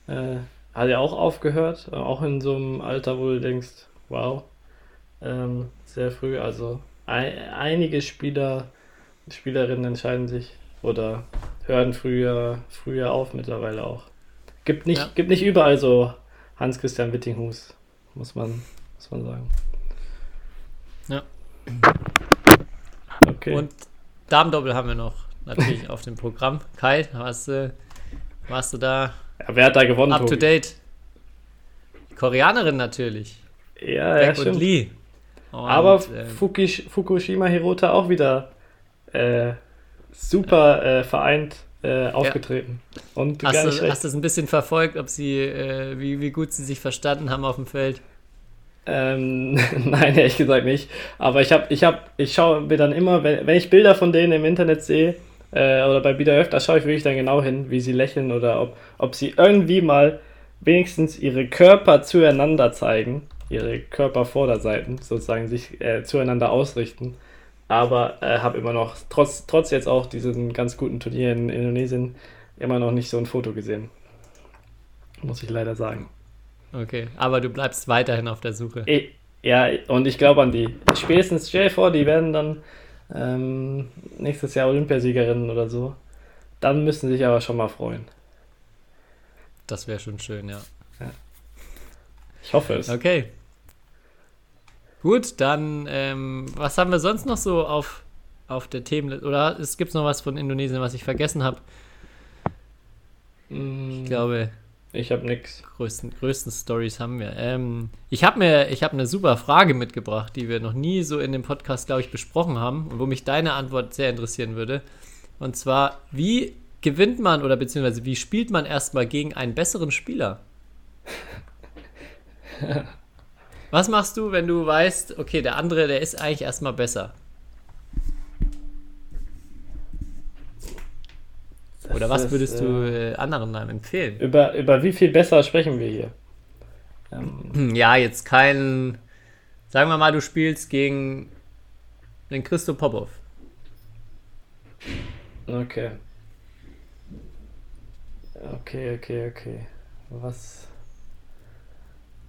Äh, hat ja auch aufgehört, äh, auch in so einem Alter, wo du denkst, wow, ähm, sehr früh. Also ein, einige Spieler, Spielerinnen entscheiden sich oder hören früher, früher auf mittlerweile auch. Gibt nicht, Ja. gibt nicht überall so Hans-Christian Wittinghus, muss man, muss man sagen. Ja. Okay. Und Damendoppel haben wir noch natürlich auf dem Programm. Kai, warst du, warst du da ja, wer hat da gewonnen? up to Tobi? date? Die Koreanerin natürlich. Ja, ja, Beck und stimmt. Lee. Und, Aber ähm, Fukushima Hirota auch wieder äh, super äh, vereint äh, aufgetreten. Und gar hast, nicht du, hast du es ein bisschen verfolgt, ob sie, äh, wie, wie gut sie sich verstanden haben auf dem Feld? Ähm, nein, ehrlich gesagt nicht. Aber ich habe, ich habe, ich schaue mir dann immer, wenn, wenn ich Bilder von denen im Internet sehe äh, oder bei Bieder öfter, schaue ich wirklich dann genau hin, wie sie lächeln oder ob, ob sie irgendwie mal wenigstens ihre Körper zueinander zeigen, ihre Körpervorderseiten sozusagen sich äh, zueinander ausrichten. Aber äh, habe immer noch, trotz, trotz jetzt auch diesen ganz guten Turnier in Indonesien, immer noch nicht so ein Foto gesehen. Muss ich leider sagen. Okay, aber du bleibst weiterhin auf der Suche. Eh, Ja, und ich glaube an die. Spätestens, stell dir vor, die werden dann ähm, nächstes Jahr Olympiasiegerinnen oder so. Dann müssen sie sich aber schon mal freuen. Das wäre schon schön, ja. Ich hoffe es. Okay. Gut, dann, ähm, was haben wir sonst noch so auf, auf der Themenliste? Oder es gibt noch was von Indonesien, was ich vergessen habe? Mm, Ich glaube, Ich habe nix. größten, größten Stories haben wir. Ähm, ich habe mir, ich habe eine super Frage mitgebracht, die wir noch nie so in dem Podcast, glaube ich, besprochen haben und wo mich deine Antwort sehr interessieren würde. Und zwar, wie gewinnt man oder beziehungsweise wie spielt man erstmal gegen einen besseren Spieler? Was machst du, wenn du weißt, okay, der andere, der ist eigentlich erstmal besser? Das Oder was ist, würdest äh, du äh, anderen dann empfehlen? Über, über wie viel besser sprechen wir hier? Ähm, Hm, Ja, jetzt kein. Sagen wir mal, du spielst gegen den Christo Popov. okay. Okay, okay, okay. Was.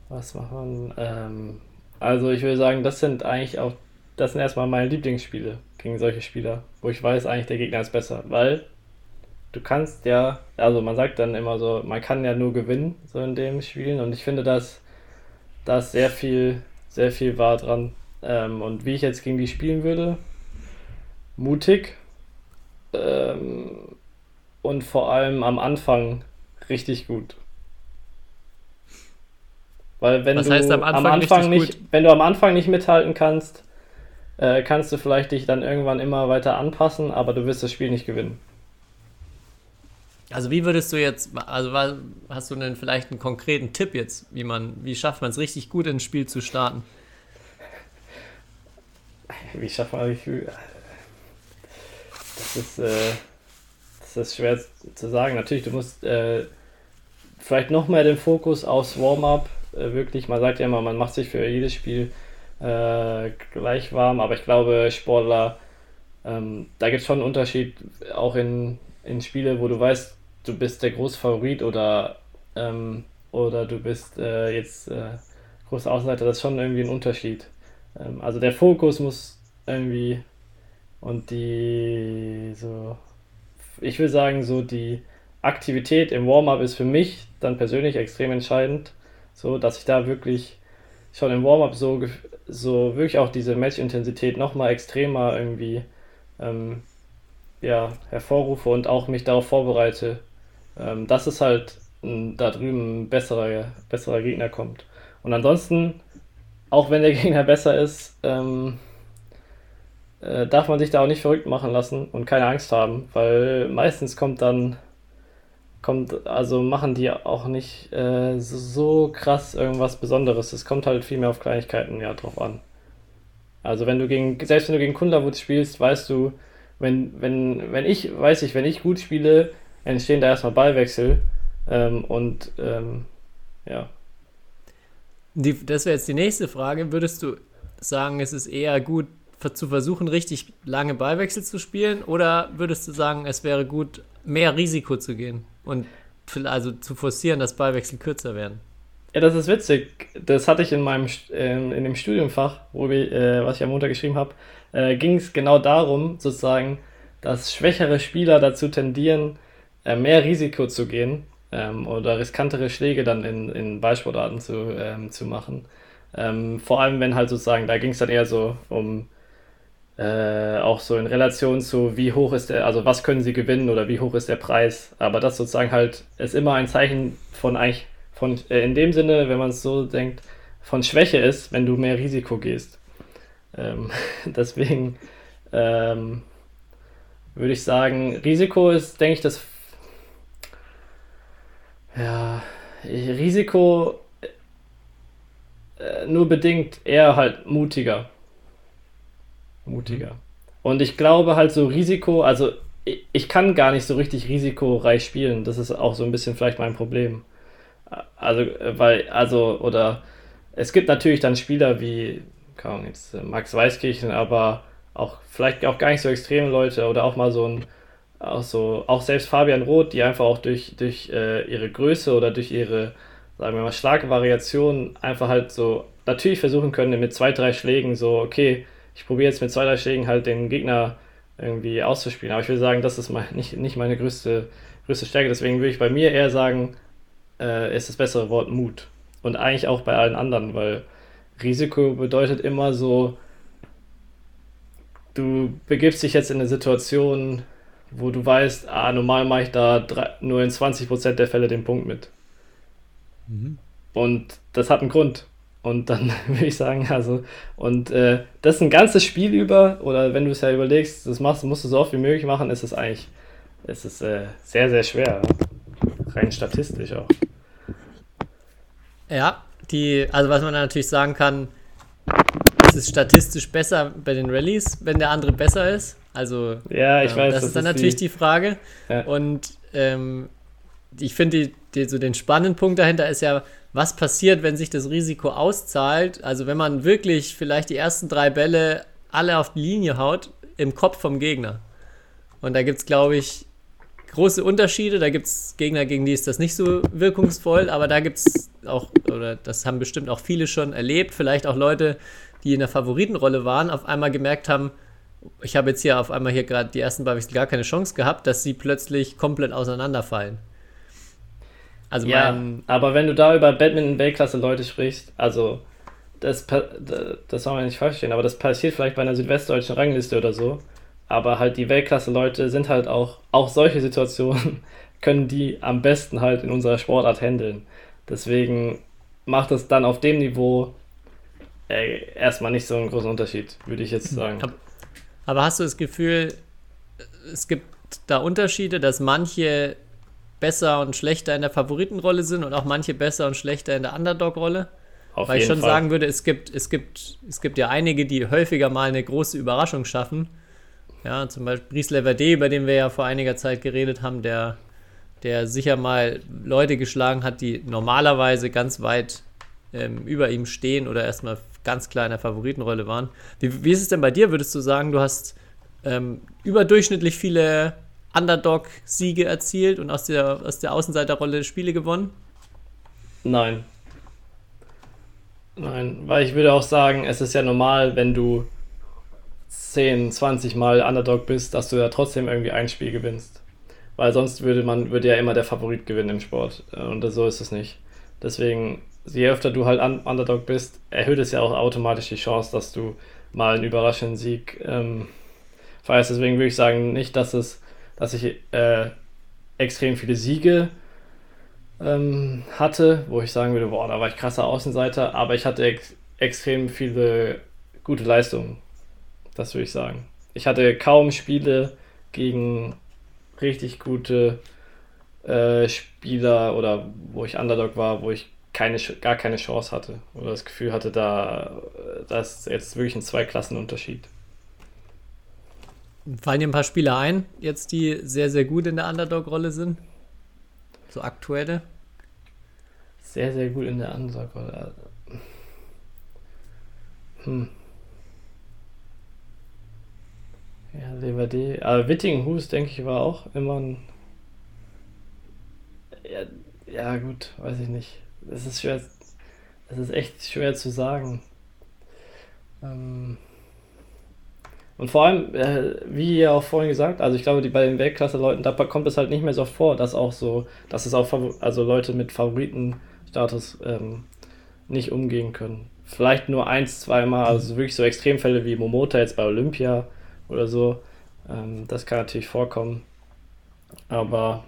Was macht man? Ähm, also ich würde sagen, das sind eigentlich auch. Das sind erstmal meine Lieblingsspiele gegen solche Spieler, wo ich weiß, eigentlich der Gegner ist besser. Weil du kannst ja, also man sagt dann immer so, man kann ja nur gewinnen, so in dem Spielen. Und ich finde, dass da ist sehr viel, sehr viel wahr dran. Ähm, und wie ich jetzt gegen die spielen würde, mutig. Ähm, und vor allem am Anfang richtig gut. Weil wenn du heißt am Anfang richtig nicht, gut? wenn du am Anfang nicht mithalten kannst, äh, kannst du vielleicht dich dann irgendwann immer weiter anpassen, aber du wirst das Spiel nicht gewinnen. Also wie würdest du jetzt, also hast du denn vielleicht einen konkreten Tipp jetzt, wie man, wie schafft man es richtig gut ins Spiel zu starten? Wie schafft man das? Das ist, äh, das ist schwer zu sagen. Natürlich, du musst äh, vielleicht noch mehr den Fokus aufs Warm-up wirklich. Man sagt ja immer, man macht sich für jedes Spiel äh, gleich warm, aber ich glaube, Sportler, ähm, da gibt es schon einen Unterschied, auch in, in Spiele, wo du weißt, du bist der Großfavorit oder, ähm, oder du bist äh, jetzt äh, großer Außenseiter, das ist schon irgendwie ein Unterschied. Ähm, also der Fokus muss irgendwie und die so, ich will sagen, so die Aktivität im Warm-up ist für mich dann persönlich extrem entscheidend, so dass ich da wirklich schon im Warm-up so, so wirklich auch diese Match-Intensität nochmal extremer irgendwie ähm, ja, hervorrufe und auch mich darauf vorbereite, ähm, dass es halt m, da drüben ein besserer, besserer Gegner kommt. Und ansonsten, auch wenn der Gegner besser ist, ähm, äh, darf man sich da auch nicht verrückt machen lassen und keine Angst haben, weil meistens kommt dann, kommt, also machen die auch nicht äh, so, krass irgendwas Besonderes. Es kommt halt viel mehr auf Kleinigkeiten ja drauf an. Also wenn du gegen, selbst wenn du gegen Kunderwutz spielst, weißt du, wenn, wenn, wenn ich, weiß ich, wenn ich gut spiele, entstehen da erstmal Ballwechsel ähm, und ähm, ja. Die, das wäre jetzt die nächste Frage. Würdest du sagen, es ist eher gut zu versuchen, richtig lange Ballwechsel zu spielen? Oder würdest du sagen, es wäre gut, mehr Risiko zu gehen und also zu forcieren, dass Ballwechsel kürzer werden? Ja, das ist witzig. Das hatte ich in meinem ähm, in dem Studiumfach, wo wir, äh, was ich am Montag geschrieben habe, äh, ging es genau darum, sozusagen, dass schwächere Spieler dazu tendieren, äh, mehr Risiko zu gehen ähm, oder riskantere Schläge dann in, in Ballsportarten zu, ähm, zu machen. Ähm, vor allem, wenn halt sozusagen, da ging es dann eher so um äh, auch so in Relation zu, wie hoch ist der, also was können sie gewinnen oder wie hoch ist der Preis. Aber das sozusagen halt ist immer ein Zeichen von eigentlich, von, äh, in dem Sinne, wenn man es so denkt, von Schwäche ist, wenn du mehr Risiko gehst. Ähm, deswegen ähm, würde ich sagen, Risiko ist, denke ich, das. Ja, Risiko äh, nur bedingt eher halt mutiger. Mutiger. Und ich glaube halt so Risiko, also ich, ich kann gar nicht so richtig risikoreich spielen. Das ist auch so ein bisschen vielleicht mein Problem. Also, äh, weil, also, oder es gibt natürlich dann Spieler wie, keine Ahnung, jetzt äh, Max Weißkirchen, aber auch vielleicht auch gar nicht so extreme Leute oder auch mal so ein, auch so, auch selbst Fabian Roth, die einfach auch durch, durch äh, ihre Größe oder durch ihre, sagen wir mal, starke Variation einfach halt so natürlich versuchen können, mit zwei, drei Schlägen so, okay, ich probiere jetzt mit zwei, drei Schlägen halt den Gegner irgendwie auszuspielen. Aber ich will sagen, das ist mein, nicht, nicht meine größte, größte Stärke. Deswegen würde ich bei mir eher sagen, äh, ist das bessere Wort Mut. Und eigentlich auch bei allen anderen, weil Risiko bedeutet immer so, du begibst dich jetzt in eine Situation, wo du weißt, ah, normal mache ich da drei, nur in 20% der Fälle den Punkt mit. Und das hat einen Grund. Und dann würde ich sagen, also, und äh, das ein ganzes Spiel über, oder wenn du es ja überlegst, das machst, musst du so oft wie möglich machen, ist es eigentlich, ist es äh, sehr, sehr schwer. Rein statistisch auch. Ja, die, also was man natürlich sagen kann, es ist statistisch besser bei den Rallyes, wenn der andere besser ist. Also Ja, ich ähm, weiß. das, ist dann natürlich die, Frage. Ja. Und ähm, ich finde, die, die, so den spannenden Punkt dahinter ist ja, was passiert, wenn sich das Risiko auszahlt? Also wenn man wirklich vielleicht die ersten drei Bälle alle auf die Linie haut, im Kopf vom Gegner. Und da gibt es, glaube ich, große Unterschiede. Da gibt es Gegner, gegen die ist das nicht so wirkungsvoll, aber da gibt es auch, oder das haben bestimmt auch viele schon erlebt, vielleicht auch Leute, die in der Favoritenrolle waren, auf einmal gemerkt haben, ich habe jetzt hier auf einmal hier gerade die ersten Ballwechsel gar keine Chance gehabt, dass sie plötzlich komplett auseinanderfallen. Also Ja, mein, aber wenn du da über Badminton-Weltklasse-Leute sprichst, also das, das soll man nicht falsch verstehen, aber das passiert vielleicht bei einer südwestdeutschen Rangliste oder so. Aber halt die Weltklasse-Leute sind halt auch, auch solche Situationen können die am besten halt in unserer Sportart handeln. Deswegen macht es dann auf dem Niveau äh, erstmal nicht so einen großen Unterschied, würde ich jetzt sagen. Ab- Aber hast du das Gefühl, es gibt da Unterschiede, dass manche besser und schlechter in der Favoritenrolle sind und auch manche besser und schlechter in der Underdog-Rolle? Weil ich schon Fall. sagen würde, es gibt, es, gibt, es gibt ja einige, die häufiger mal eine große Überraschung schaffen. Ja, zum Beispiel Brice Leverde, über den wir ja vor einiger Zeit geredet haben, der, der sicher mal Leute geschlagen hat, die normalerweise ganz weit ähm, über ihm stehen oder erstmal ganz klar in der Favoritenrolle waren. Wie, wie ist es denn bei dir? Würdest du sagen, du hast ähm, überdurchschnittlich viele Underdog-Siege erzielt und aus der, aus der Außenseiterrolle Spiele gewonnen? Nein. Nein, weil ich würde auch sagen, es ist ja normal, wenn du 10, 20 Mal Underdog bist, dass du ja trotzdem irgendwie ein Spiel gewinnst. Weil sonst würde man, würde ja immer der Favorit gewinnen im Sport. Äh, Und so ist es nicht. Deswegen, je öfter du halt un Underdog bist, erhöht es ja auch automatisch die Chance, dass du mal einen überraschenden Sieg ähm, feierst. Deswegen würde ich sagen, nicht, dass es, dass ich äh, extrem viele Siege ähm, hatte, wo ich sagen würde, boah, da war ich krasser Außenseiter, aber ich hatte ex extrem viele gute Leistungen. Das würde ich sagen. Ich hatte kaum Spiele gegen richtig gute äh, Spieler oder wo ich Underdog war, wo ich keine, gar keine Chance hatte oder das Gefühl hatte, da äh, das ist jetzt wirklich ein Zweiklassenunterschied. Fallen dir ein paar Spieler ein, jetzt die sehr, sehr gut in der Underdog-Rolle sind? So aktuelle? Sehr, sehr gut in der Ansage. Hm. Ja, Leverde. Aber Wittinghus, denke ich, war auch immer ein. Ja, ja, gut, weiß ich nicht. Es ist schwer. Es ist echt schwer zu sagen. Ähm. Und vor allem, äh, wie ihr auch vorhin gesagt, also ich glaube, die bei den Weltklasse-Leuten, da kommt es halt nicht mehr so vor, dass auch so, dass es auch also Leute mit Favoritenstatus ähm, nicht umgehen können. Vielleicht nur eins, zweimal, also wirklich so Extremfälle wie Momota jetzt bei Olympia oder so. Ähm, das kann natürlich vorkommen. Aber.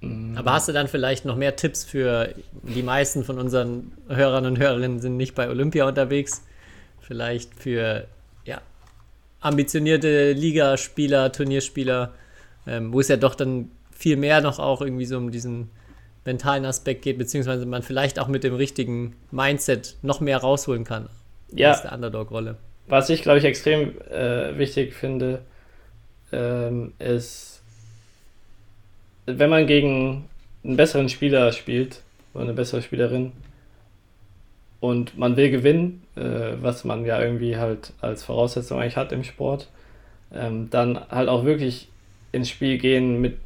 mm, Aber hast du dann vielleicht noch mehr Tipps für die meisten von unseren Hörern und Hörerinnen sind nicht bei Olympia unterwegs? Vielleicht für ambitionierte Ligaspieler, Turnierspieler, ähm, wo es ja doch dann viel mehr noch auch irgendwie so um diesen mentalen Aspekt geht, beziehungsweise man vielleicht auch mit dem richtigen Mindset noch mehr rausholen kann ja, aus der Underdog-Rolle. Was ich, glaube ich, extrem äh, wichtig finde, ähm, ist, wenn man gegen einen besseren Spieler spielt oder eine bessere Spielerin und man will gewinnen, äh, was man ja irgendwie halt als Voraussetzung eigentlich hat im Sport, ähm, dann halt auch wirklich ins Spiel gehen mit,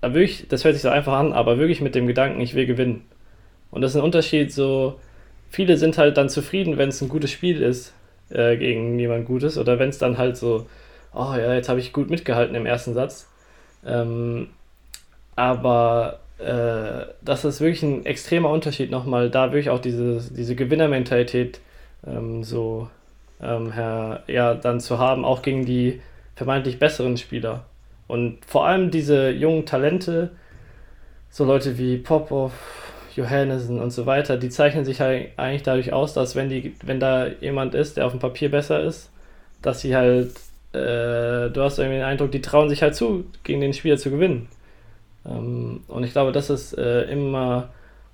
wirklich, das hört sich so einfach an, aber wirklich mit dem Gedanken, ich will gewinnen. Und das ist ein Unterschied, so, viele sind halt dann zufrieden, wenn es ein gutes Spiel ist äh, gegen jemand Gutes oder wenn es dann halt so, oh ja, jetzt habe ich gut mitgehalten im ersten Satz. Ähm, aber äh, das ist wirklich ein extremer Unterschied nochmal, da wirklich auch diese, diese Gewinnermentalität ähm, so ähm, her, ja, dann zu haben, auch gegen die vermeintlich besseren Spieler. Und vor allem diese jungen Talente, so Leute wie Popov, Johannessen und so weiter, die zeichnen sich halt eigentlich dadurch aus, dass wenn die, wenn da jemand ist, der auf dem Papier besser ist, dass sie halt, äh, du hast irgendwie den Eindruck, die trauen sich halt zu, gegen den Spieler zu gewinnen. Ähm, und ich glaube, das ist äh, immer,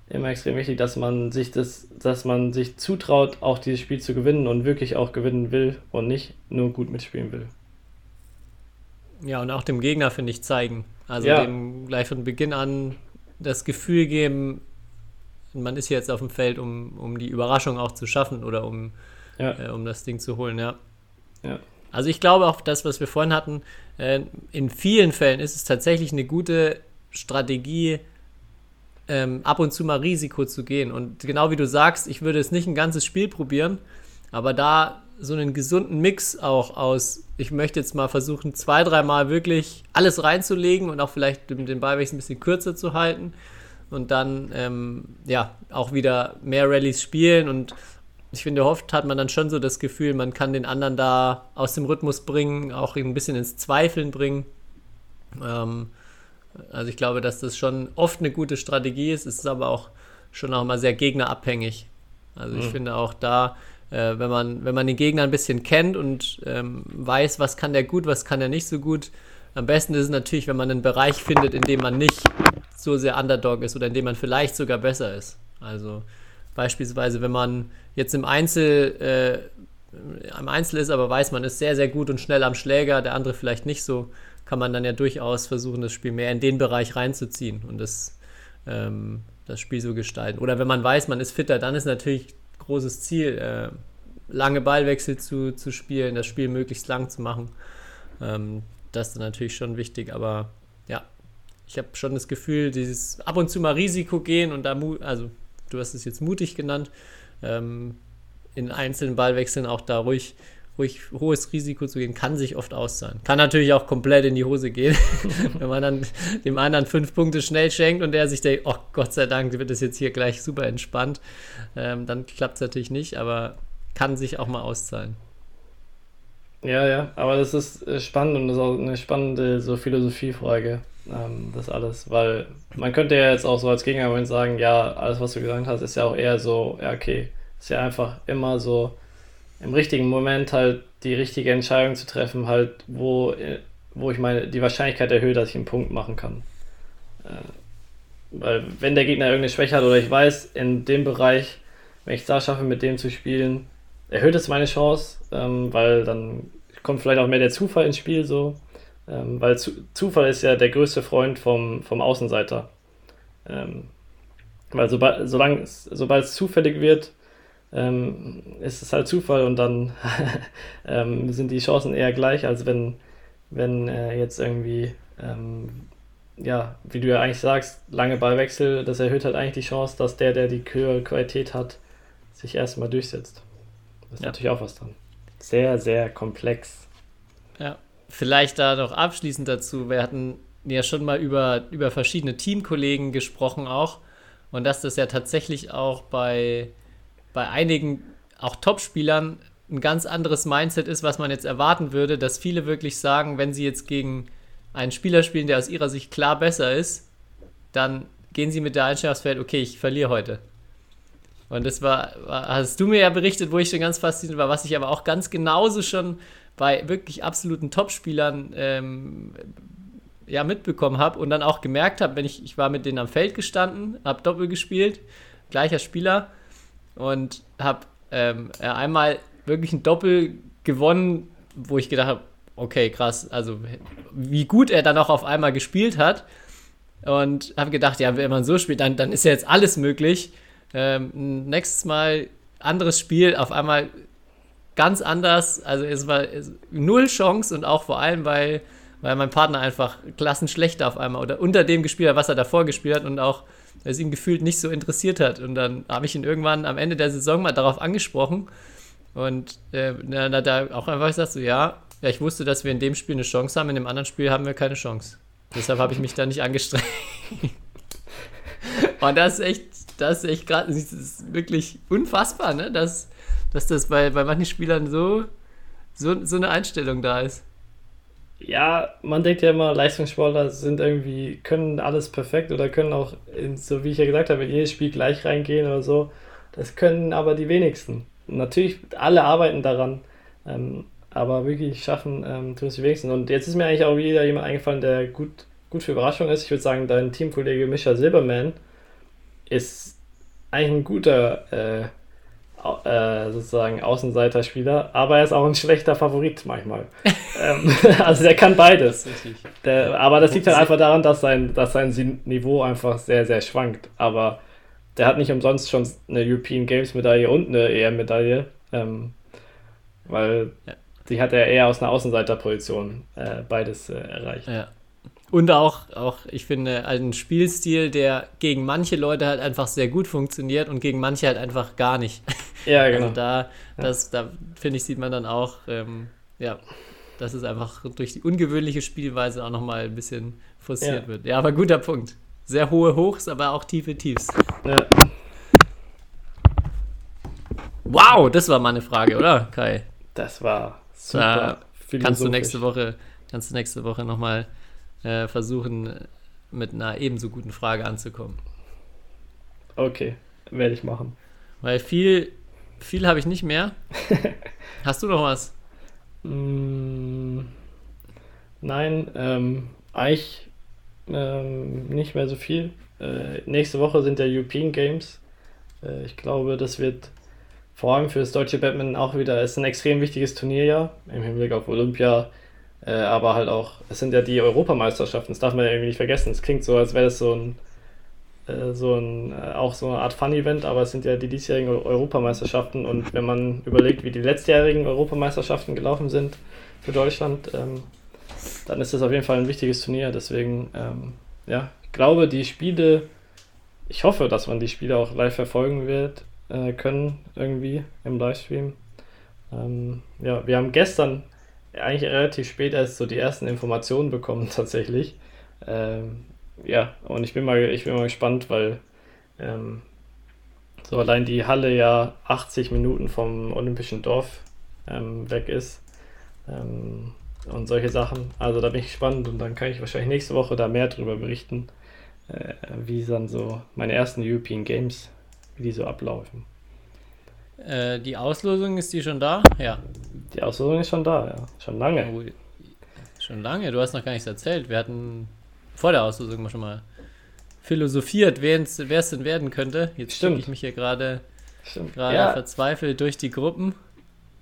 immer extrem wichtig, dass man sich das, dass man sich zutraut, auch dieses Spiel zu gewinnen und wirklich auch gewinnen will und nicht nur gut mitspielen will. Ja, und auch dem Gegner, finde ich, zeigen. Also Ja. dem gleich von Beginn an das Gefühl geben, man ist jetzt auf dem Feld, um, um die Überraschung auch zu schaffen oder um, Ja. äh, um das Ding zu holen, ja. Ja. Also ich glaube auch, das, was wir vorhin hatten, äh, in vielen Fällen ist es tatsächlich eine gute Strategie, ähm, ab und zu mal Risiko zu gehen. Und genau wie du sagst, ich würde es nicht ein ganzes Spiel probieren, aber da so einen gesunden Mix auch aus, ich möchte jetzt mal versuchen, zwei, dreimal wirklich alles reinzulegen und auch vielleicht den den Ballwechsel ein bisschen kürzer zu halten und dann ähm, ja auch wieder mehr Rallyes spielen und ich finde, oft hat man dann schon so das Gefühl, man kann den anderen da aus dem Rhythmus bringen, auch ein bisschen ins Zweifeln bringen. Ähm, also ich glaube, dass das schon oft eine gute Strategie ist. Es ist aber auch schon auch mal sehr gegnerabhängig. Also ich Mhm. finde auch da, äh, wenn, man, wenn man den Gegner ein bisschen kennt und ähm, weiß, was kann der gut, was kann er nicht so gut, am besten ist es natürlich, wenn man einen Bereich findet, in dem man nicht so sehr Underdog ist oder in dem man vielleicht sogar besser ist. Also beispielsweise, wenn man jetzt im Einzel, äh, am Einzel ist, aber weiß, man ist sehr, sehr gut und schnell am Schläger, der andere vielleicht nicht so, kann man dann ja durchaus versuchen, das Spiel mehr in den Bereich reinzuziehen und das, ähm, das Spiel so gestalten. Oder wenn man weiß, man ist fitter, dann ist natürlich großes Ziel, äh, lange Ballwechsel zu, zu spielen, das Spiel möglichst lang zu machen. Ähm, das ist dann natürlich schon wichtig, aber ja, ich habe schon das Gefühl, dieses ab und zu mal Risiko gehen und da, also du hast es jetzt mutig genannt, ähm, in einzelnen Ballwechseln auch da ruhig, ruhig hohes Risiko zu gehen, kann sich oft auszahlen. Kann natürlich auch komplett in die Hose gehen, wenn man dann dem anderen fünf Punkte schnell schenkt und der sich denkt, oh Gott sei Dank wird das jetzt hier gleich super entspannt, ähm, dann klappt es natürlich nicht, aber kann sich auch mal auszahlen. Ja, ja, aber das ist äh, spannend und das ist auch eine spannende so Philosophiefrage, ähm, das alles, weil man könnte ja jetzt auch so als Gegenargument sagen, ja, alles, was du gesagt hast, ist ja auch eher so, ja, okay, ist ja einfach immer so im richtigen Moment halt die richtige Entscheidung zu treffen, halt, wo, wo ich meine, die Wahrscheinlichkeit erhöhe, dass ich einen Punkt machen kann. Äh, weil wenn der Gegner irgendeine Schwäche hat oder ich weiß, in dem Bereich, wenn ich es da schaffe, mit dem zu spielen, erhöht es meine Chance, ähm, weil dann kommt vielleicht auch mehr der Zufall ins Spiel so. Ähm, weil zu, Zufall ist ja der größte Freund vom, vom Außenseiter. Ähm, weil sobald, solange sobald es zufällig wird, ähm, ist es halt Zufall und dann ähm, sind die Chancen eher gleich, als wenn, wenn äh, jetzt irgendwie, ähm, ja, wie du ja eigentlich sagst, lange Ballwechsel, das erhöht halt eigentlich die Chance, dass der, der die höhere Qualität hat, sich erstmal durchsetzt. Das ist Ja. natürlich auch was dran. Sehr, sehr komplex. Ja, vielleicht da noch abschließend dazu. Wir hatten ja schon mal über, über verschiedene Teamkollegen gesprochen auch. Und dass das ja tatsächlich auch bei, bei einigen, auch Topspielern, ein ganz anderes Mindset ist, was man jetzt erwarten würde, dass viele wirklich sagen, wenn sie jetzt gegen einen Spieler spielen, der aus ihrer Sicht klar besser ist, dann gehen sie mit der Einstellung aufs Feld, okay, ich verliere heute. Und das war, hast du mir ja berichtet, wo ich schon ganz fasziniert war, was ich aber auch ganz genauso schon bei wirklich absoluten Topspielern ähm, ja, mitbekommen habe und dann auch gemerkt habe, wenn ich, ich war mit denen am Feld gestanden, habe Doppel gespielt, gleicher Spieler und habe ähm, ja, einmal wirklich ein Doppel gewonnen, wo ich gedacht habe, okay, krass, also wie gut er dann auch auf einmal gespielt hat und habe gedacht, ja, wenn man so spielt, dann, dann ist ja jetzt alles möglich. Ähm, nächstes Mal anderes Spiel, auf einmal ganz anders. Also es war es, null Chance und auch vor allem, weil, weil mein Partner einfach klassenschlechter auf einmal oder unter dem gespielt hat, was er davor gespielt hat und auch es ihn gefühlt nicht so interessiert hat. Und dann habe ich ihn irgendwann am Ende der Saison mal darauf angesprochen und äh, dann hat er auch einfach gesagt, so ja, ja, ich wusste, dass wir in dem Spiel eine Chance haben, in dem anderen Spiel haben wir keine Chance. Deshalb habe ich mich da nicht angestrengt. Und das ist echt, das ist echt gerade, das ist wirklich unfassbar, ne? Dass, dass das bei, bei manchen Spielern so, so, so eine Einstellung da ist. Ja, man denkt ja immer, Leistungssportler sind irgendwie, können alles perfekt oder können auch, in, so wie ich ja gesagt habe, in jedes Spiel gleich reingehen oder so. Das können aber die wenigsten. Natürlich, alle arbeiten daran, ähm, aber wirklich schaffen ähm, tun es die wenigsten. Und jetzt ist mir eigentlich auch wieder jemand eingefallen, der gut, gut für Überraschung ist. Ich würde sagen, dein Teamkollege Mischa Silberman ist eigentlich ein guter äh, äh, sozusagen Außenseiterspieler, aber er ist auch ein schlechter Favorit manchmal. ähm, also der kann beides. Der, aber das liegt halt einfach daran, dass sein, dass sein Niveau einfach sehr, sehr schwankt. Aber der hat nicht umsonst schon eine European Games Medaille und eine EM-Medaille, ähm, weil ja. die hat er eher aus einer Außenseiterposition äh, beides äh, erreicht. Ja. Und auch, auch, ich finde, ein Spielstil, der gegen manche Leute halt einfach sehr gut funktioniert und gegen manche halt einfach gar nicht. Ja, genau. Also da, das, da finde ich, sieht man dann auch, ähm, ja, dass es einfach durch die ungewöhnliche Spielweise auch nochmal ein bisschen forciert ja. wird. Ja, aber guter Punkt. Sehr hohe Hochs, aber auch tiefe Tiefs. Ja. Wow, das war mal eine Frage, oder, Kai? Das war super. Da kannst du nächste Woche, kannst du nächste Woche nochmal äh, versuchen, mit einer ebenso guten Frage anzukommen. Okay, werde ich machen. Weil viel, viel habe ich nicht mehr. Hast du noch was? Mm, nein, ähm, eigentlich ähm, nicht mehr so viel. Äh, nächste Woche sind ja European Games. Äh, ich glaube, das wird vor allem für das deutsche Batman auch wieder ist ein extrem wichtiges Turnierjahr im Hinblick auf Olympia äh, aber halt auch, es sind ja die Europameisterschaften, das darf man ja irgendwie nicht vergessen. Es klingt so, als wäre das so ein, so ein, äh, auch so eine Art Fun-Event, aber es sind ja die diesjährigen Europameisterschaften und wenn man überlegt, wie die letztjährigen Europameisterschaften gelaufen sind für Deutschland, ähm, dann ist das auf jeden Fall ein wichtiges Turnier. Deswegen, ähm, ja, glaube, die Spiele, ich hoffe, dass man die Spiele auch live verfolgen wird äh, können, irgendwie im Livestream. Ähm, ja, wir haben gestern eigentlich relativ spät erst so die ersten Informationen bekommen tatsächlich. Ähm, ja, und ich bin mal, ich bin mal gespannt, weil ähm, so allein die Halle ja 80 Minuten vom Olympischen Dorf ähm, weg ist. Ähm, und solche Sachen. Also da bin ich gespannt und dann kann ich wahrscheinlich nächste Woche da mehr drüber berichten, äh, wie dann so meine ersten European Games, wie die so ablaufen. Äh, die Auslosung ist die schon da? Ja. Die Auslosung ist schon da, ja. Schon lange. Oh, schon lange? Du hast noch gar nichts erzählt. Wir hatten vor der Auslosung schon mal philosophiert, wer es denn werden könnte. Jetzt schicke ich mich hier gerade ja. verzweifelt durch die Gruppen.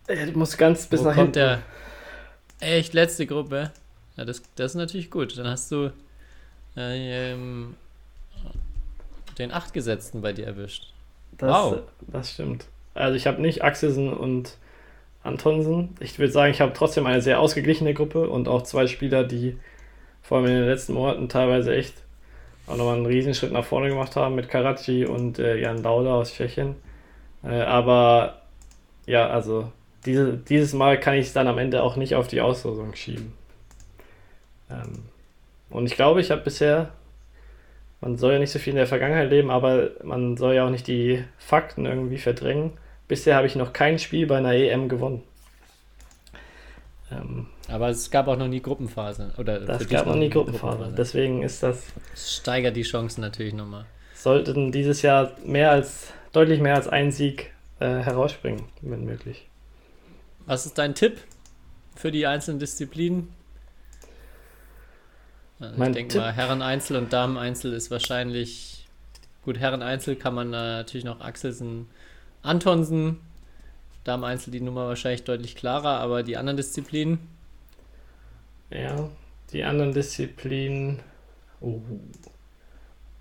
Du musst ganz bis Wo nach kommt hinten. der echt letzte Gruppe? Ja, das, das ist natürlich gut. Dann hast du äh, ähm, den Achtgesetzten bei dir erwischt. Das, wow. Das stimmt. Also ich habe nicht Axelsen und Antonsen. Ich würde sagen, ich habe trotzdem eine sehr ausgeglichene Gruppe und auch zwei Spieler, die vor allem in den letzten Monaten teilweise echt auch nochmal einen Riesenschritt nach vorne gemacht haben mit Karachi und äh, Jan Lauda aus Tschechien. Äh, aber ja, also diese, dieses Mal kann ich es dann am Ende auch nicht auf die Auslosung schieben. Ähm, und ich glaube, ich habe bisher man soll ja nicht so viel in der Vergangenheit leben, aber man soll ja auch nicht die Fakten irgendwie verdrängen. Bisher habe ich noch kein Spiel bei einer EM gewonnen. Ähm, aber es gab auch noch nie Gruppenphase. Oder das gab noch nie Gruppenphase. Gruppenphase. Deswegen ist das. Steigert die Chancen natürlich nochmal. Sollten dieses Jahr mehr als, deutlich mehr als ein Sieg äh, herausspringen, wenn möglich. Was ist dein Tipp für die einzelnen Disziplinen? Also ich denke mal, Herren-Einzel und Damen-Einzel ist wahrscheinlich. Gut, Herren-Einzel kann man äh, natürlich noch Axelsen, Antonsen. Damen-Einzel die Nummer wahrscheinlich deutlich klarer, aber die anderen Disziplinen? Ja, die anderen Disziplinen. Oh.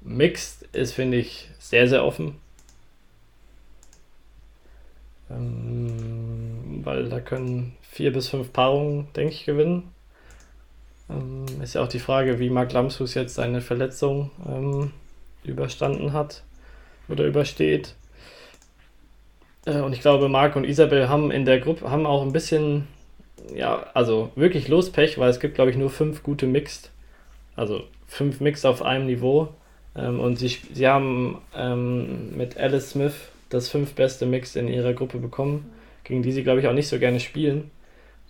Mixed ist, finde ich, sehr, sehr offen. Ähm, weil da können vier bis fünf Paarungen, denke ich, gewinnen. Ähm, ist ja auch die Frage, wie Mark Lamshus jetzt seine Verletzung ähm, überstanden hat oder übersteht. Äh, und ich glaube, Marc und Isabel haben in der Gruppe haben auch ein bisschen, ja, also wirklich Lospech, weil es gibt, glaube ich, nur fünf gute Mixed. Also fünf Mixed auf einem Niveau. Ähm, und sie, sie haben ähm, mit Alice Smith das fünf beste Mixed in ihrer Gruppe bekommen, gegen die sie, glaube ich, auch nicht so gerne spielen.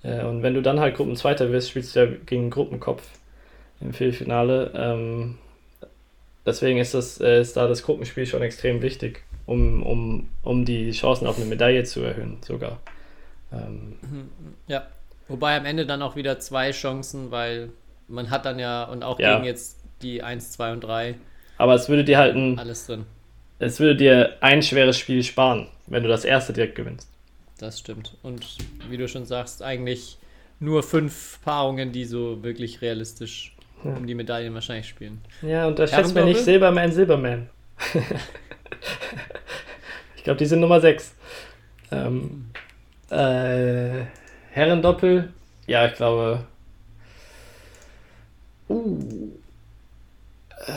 Äh, und wenn du dann halt Gruppenzweiter wirst, spielst du ja gegen Gruppenkopf im Viertelfinale. Ähm, deswegen ist, das, äh, ist da das Gruppenspiel schon extrem wichtig, um, um, um die Chancen auf eine Medaille zu erhöhen, sogar. Ähm, ja, wobei am Ende dann auch wieder zwei Chancen, weil man hat dann ja und auch ja. gegen jetzt die 1, 2 und 3. Aber es würde dir halt ein, alles drin. es würde dir ein schweres Spiel sparen, wenn du das erste direkt gewinnst. Das stimmt. Und wie du schon sagst, eigentlich nur fünf Paarungen, die so wirklich realistisch Ja. um die Medaillen wahrscheinlich spielen. Ja, unterschätzt mir Herrendoppel? nicht Silberman, Silberman. ich glaube, die sind Nummer 6. Ähm, äh, Herrendoppel, ja, ich glaube. Uh, äh,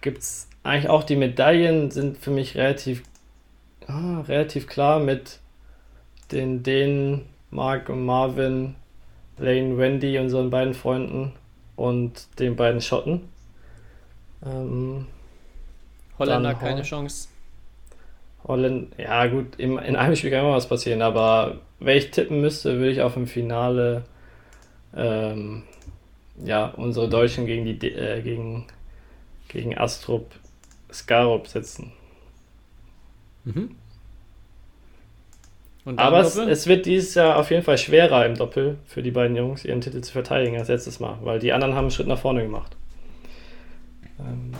gibt's eigentlich auch die Medaillen sind für mich relativ, ah, relativ klar mit den Dänen, Mark und Marvin, Lane, Wendy, unseren beiden Freunden und den beiden Schotten. Ähm, Holländer Dann keine Chance. Holland, ja gut, im, in einem Spiel kann immer was passieren, aber wenn ich tippen müsste, würde ich auf dem Finale ähm, ja, unsere Deutschen gegen die D- äh, gegen, gegen Astrup Skarup setzen. Mhm. Und Aber es, es wird dieses Jahr auf jeden Fall schwerer im Doppel für die beiden Jungs, ihren Titel zu verteidigen als letztes Mal, weil die anderen haben einen Schritt nach vorne gemacht. Ähm,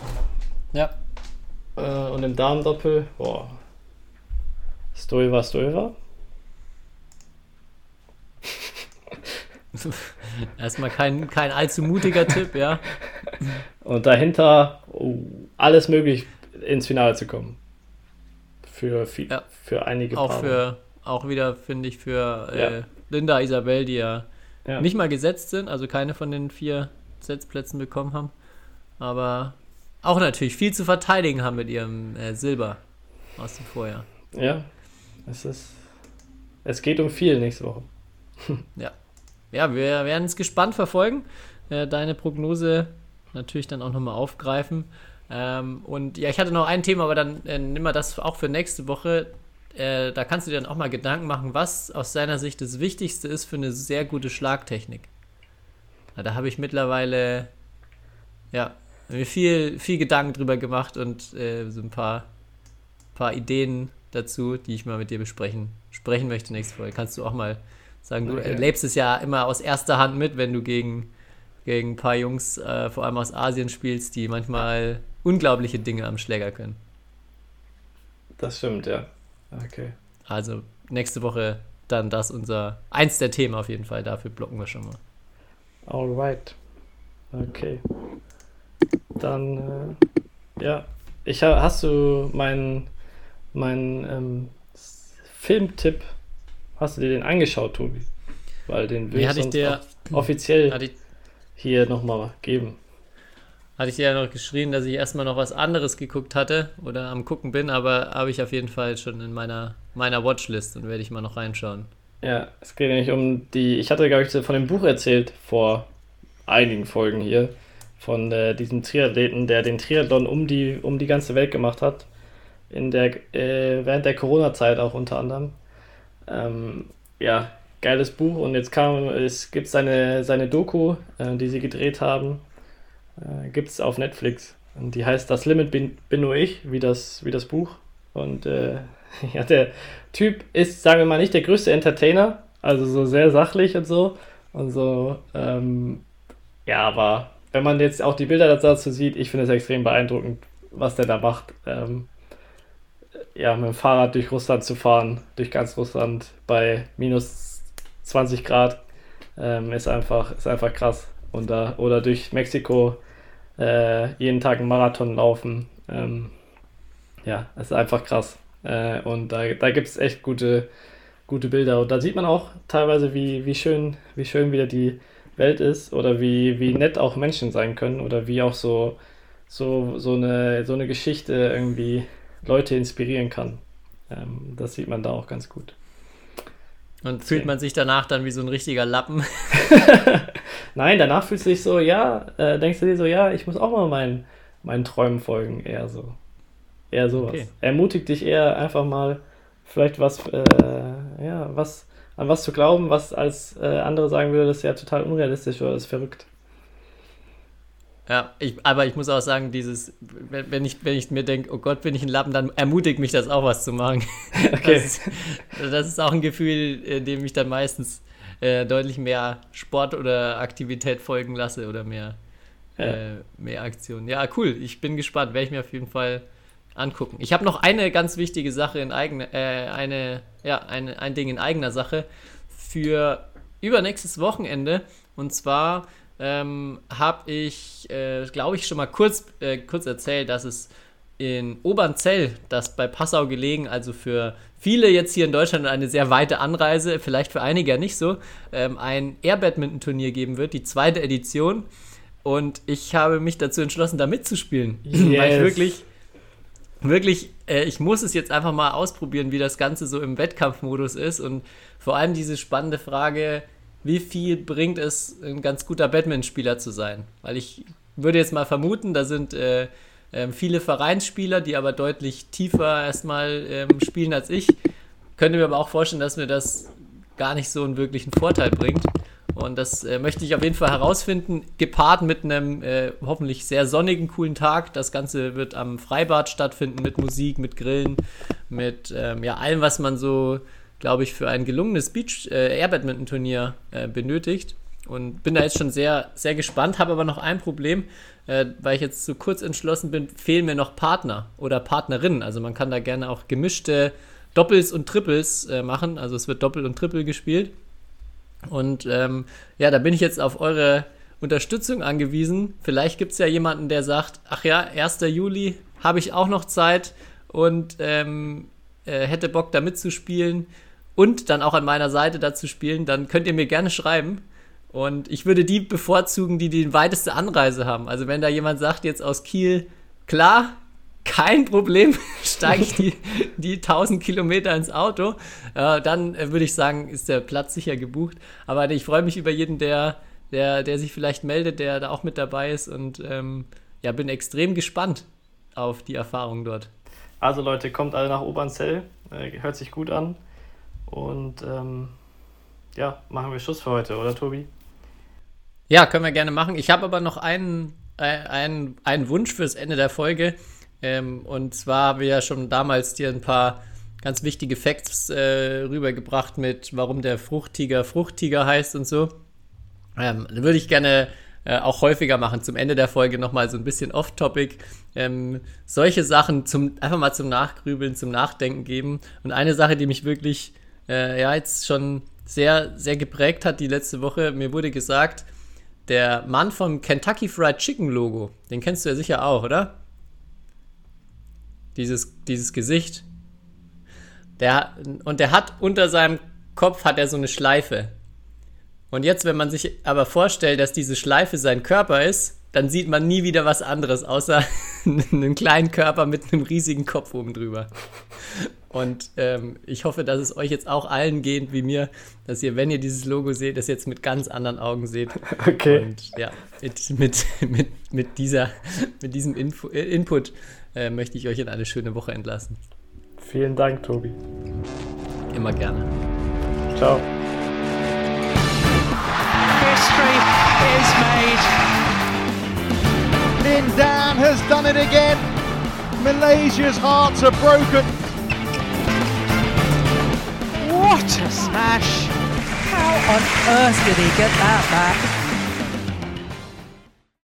ja. Äh, und im Damendoppel, boah. Stoiva, Stoiva. Erstmal kein, kein allzu mutiger Tipp, ja. Und dahinter oh, alles möglich ins Finale zu kommen. Für, viel, Ja. für einige Auch Paare. für, auch wieder, finde ich, für Ja. äh, Linda, Isabel, die ja, Ja. nicht mal gesetzt sind, also keine von den vier Setzplätzen bekommen haben. Aber auch natürlich viel zu verteidigen haben mit ihrem äh, Silber aus dem Vorjahr. Ja, es ist. Es geht um viel nächste Woche. Ja, wir werden es gespannt verfolgen. Äh, deine Prognose natürlich dann auch nochmal aufgreifen. Ähm, und ja, ich hatte noch ein Thema, aber dann äh, nimm mal das auch für nächste Woche. Äh, da kannst du dir dann auch mal Gedanken machen, was aus deiner Sicht das Wichtigste ist für eine sehr gute Schlagtechnik. Ja, da habe ich mittlerweile ja, mir viel, viel Gedanken drüber gemacht und äh, so ein paar, paar Ideen dazu, die ich mal mit dir besprechen sprechen möchte nächste Folge. Kannst du auch mal sagen, du Okay. erlebst es ja immer aus erster Hand mit, wenn du gegen, gegen ein paar Jungs, äh, vor allem aus Asien, spielst, die manchmal unglaubliche Dinge am Schläger können. Das stimmt, ja. Okay. Also nächste Woche dann das unser, eins der Themen auf jeden Fall, dafür blocken wir schon mal. Alright. Okay. Dann, äh, ja. Ich ha hast du meinen mein, ähm, Filmtipp, hast du dir den angeschaut, Tobi? Weil den will Nee, ich hatte ich sonst dir- offiziell ich, hier nochmal geben. hatte ich dir ja noch geschrieben, dass ich erstmal noch was anderes geguckt hatte oder am gucken bin, aber habe ich auf jeden Fall schon in meiner, meiner Watchlist und werde ich mal noch reinschauen. Ja, es geht nämlich um die. Ich hatte, glaube ich, von dem Buch erzählt vor einigen Folgen hier. Von äh, diesem Triathleten, der den Triathlon um die, um die ganze Welt gemacht hat. In der, äh, während der Corona-Zeit auch unter anderem. Ähm, ja, geiles Buch. Und jetzt kam, es gibt seine, seine Doku, äh, die sie gedreht haben. Äh, gibt es auf Netflix. Und die heißt Das Limit bin, bin nur ich, wie das, wie das Buch. Und äh, ja, der Typ ist, sagen wir mal, nicht der größte Entertainer, also so sehr sachlich und so. Und so, ähm, ja, aber wenn man jetzt auch die Bilder dazu sieht, ich finde es extrem beeindruckend, was der da macht. Ähm, ja, mit dem Fahrrad durch Russland zu fahren, durch ganz Russland bei minus 20 Grad, ähm, ist, einfach, ist einfach krass. Und da, oder durch Mexiko äh, jeden Tag einen Marathon laufen. Ähm, ja, ist einfach krass. Äh, und da, da gibt es echt gute, gute Bilder. Und da sieht man auch teilweise, wie, wie, schön, wie schön wieder die Welt ist oder wie, wie nett auch Menschen sein können oder wie auch so, so, so, eine, so eine Geschichte irgendwie Leute inspirieren kann. Ähm, das sieht man da auch ganz gut. Und fühlt man sich danach dann wie so ein richtiger Lappen? Nein, danach fühlst du dich so, ja, äh, denkst du dir so, ja, ich muss auch mal meinen, meinen Träumen folgen, eher so. Eher sowas. Okay. Ermutigt dich eher einfach mal vielleicht was, äh, ja, was, an was zu glauben, was als äh, andere sagen würde, das ist ja total unrealistisch oder das ist verrückt. Ja, ich, aber ich muss auch sagen, dieses, wenn, ich, wenn ich mir denke, oh Gott, bin ich ein Lappen, dann ermutigt mich das auch, was zu machen. Okay. Das, ist, das ist auch ein Gefühl, in dem ich dann meistens äh, deutlich mehr Sport oder Aktivität folgen lasse oder mehr, Ja. äh, mehr Aktionen. Ja, cool. Ich bin gespannt. Werde ich mir auf jeden Fall angucken. Ich habe noch eine ganz wichtige Sache in eigener, äh, eine, ja, eine, ein Ding in eigener Sache für übernächstes Wochenende. Und zwar ähm, habe ich, äh, glaube ich, schon mal kurz, äh, kurz erzählt, dass es in Obernzell, das bei Passau gelegen, also für viele jetzt hier in Deutschland eine sehr weite Anreise, vielleicht für einige ja nicht so, ähm, ein Air-Badminton-Turnier geben wird, die zweite Edition. Und ich habe mich dazu entschlossen, da mitzuspielen. Yes. Weil ich wirklich, wirklich, äh, ich muss es jetzt einfach mal ausprobieren, wie das Ganze so im Wettkampfmodus ist. Und vor allem diese spannende Frage, wie viel bringt es, ein ganz guter Badmintonspieler zu sein? Weil ich würde jetzt mal vermuten, da sind äh, äh, viele Vereinsspieler, die aber deutlich tiefer erstmal ähm, spielen als ich. Könnte mir aber auch vorstellen, dass mir das gar nicht so einen wirklichen Vorteil bringt. Und das äh, möchte ich auf jeden Fall herausfinden, gepaart mit einem äh, hoffentlich sehr sonnigen, coolen Tag. Das Ganze wird am Freibad stattfinden mit Musik, mit Grillen, mit ähm, ja, allem, was man so glaube ich, für ein gelungenes Beach äh, äh, benötigt. Und bin da jetzt schon sehr, sehr gespannt, habe aber noch ein Problem, äh, weil ich jetzt so kurz entschlossen bin, fehlen mir noch Partner oder Partnerinnen. Also man kann da gerne auch gemischte Doppels und Triples äh, machen. Also es wird Doppel und Triple gespielt. Und ähm, ja, da bin ich jetzt auf eure Unterstützung angewiesen. Vielleicht gibt es ja jemanden, der sagt, ach ja, 1. Juli habe ich auch noch Zeit und ähm, äh, hätte Bock da mitzuspielen und dann auch an meiner Seite dazu spielen, dann könnt ihr mir gerne schreiben. Und ich würde die bevorzugen, die die weiteste Anreise haben. Also wenn da jemand sagt, jetzt aus Kiel, klar, kein Problem, steige ich die, die 1000 Kilometer ins Auto, äh, dann äh, würde ich sagen, ist der Platz sicher gebucht. Aber ich freue mich über jeden, der, der, der sich vielleicht meldet, der da auch mit dabei ist und ähm, ja, bin extrem gespannt auf die Erfahrung dort. Also Leute, kommt alle nach Obernzell, äh, hört sich gut an. Und ähm, ja, machen wir Schluss für heute, oder Tobi? Ja, können wir gerne machen. Ich habe aber noch einen, äh, einen, einen Wunsch fürs Ende der Folge. Ähm, und zwar haben wir ja schon damals dir ein paar ganz wichtige Facts äh, rübergebracht mit, warum der Fruchttiger Fruchttiger heißt und so. Ähm, würde ich gerne äh, auch häufiger machen. Zum Ende der Folge nochmal so ein bisschen off-topic. Ähm, solche Sachen zum, einfach mal zum Nachgrübeln, zum Nachdenken geben. Und eine Sache, die mich wirklich äh, ja jetzt schon sehr, sehr geprägt hat die letzte Woche. Mir wurde gesagt, der Mann vom Kentucky Fried Chicken Logo, den kennst du ja sicher auch, oder? Dieses, dieses Gesicht. Der, und der hat unter seinem Kopf hat er so eine Schleife. Und jetzt, wenn man sich aber vorstellt, dass diese Schleife sein Körper ist, dann sieht man nie wieder was anderes, außer einen kleinen Körper mit einem riesigen Kopf oben drüber. Und ähm, ich hoffe, dass es euch jetzt auch allen geht wie mir, dass ihr, wenn ihr dieses Logo seht, das jetzt mit ganz anderen Augen seht. Okay. Und ja, mit, mit, mit, mit, dieser, mit diesem Info, äh, Input äh, möchte ich euch in eine schöne Woche entlassen. Vielen Dank, Tobi. Immer gerne. Ciao. History is made. Lin Dan has done it again. Malaysia's hearts are broken. What a smash! How on earth did he get that back?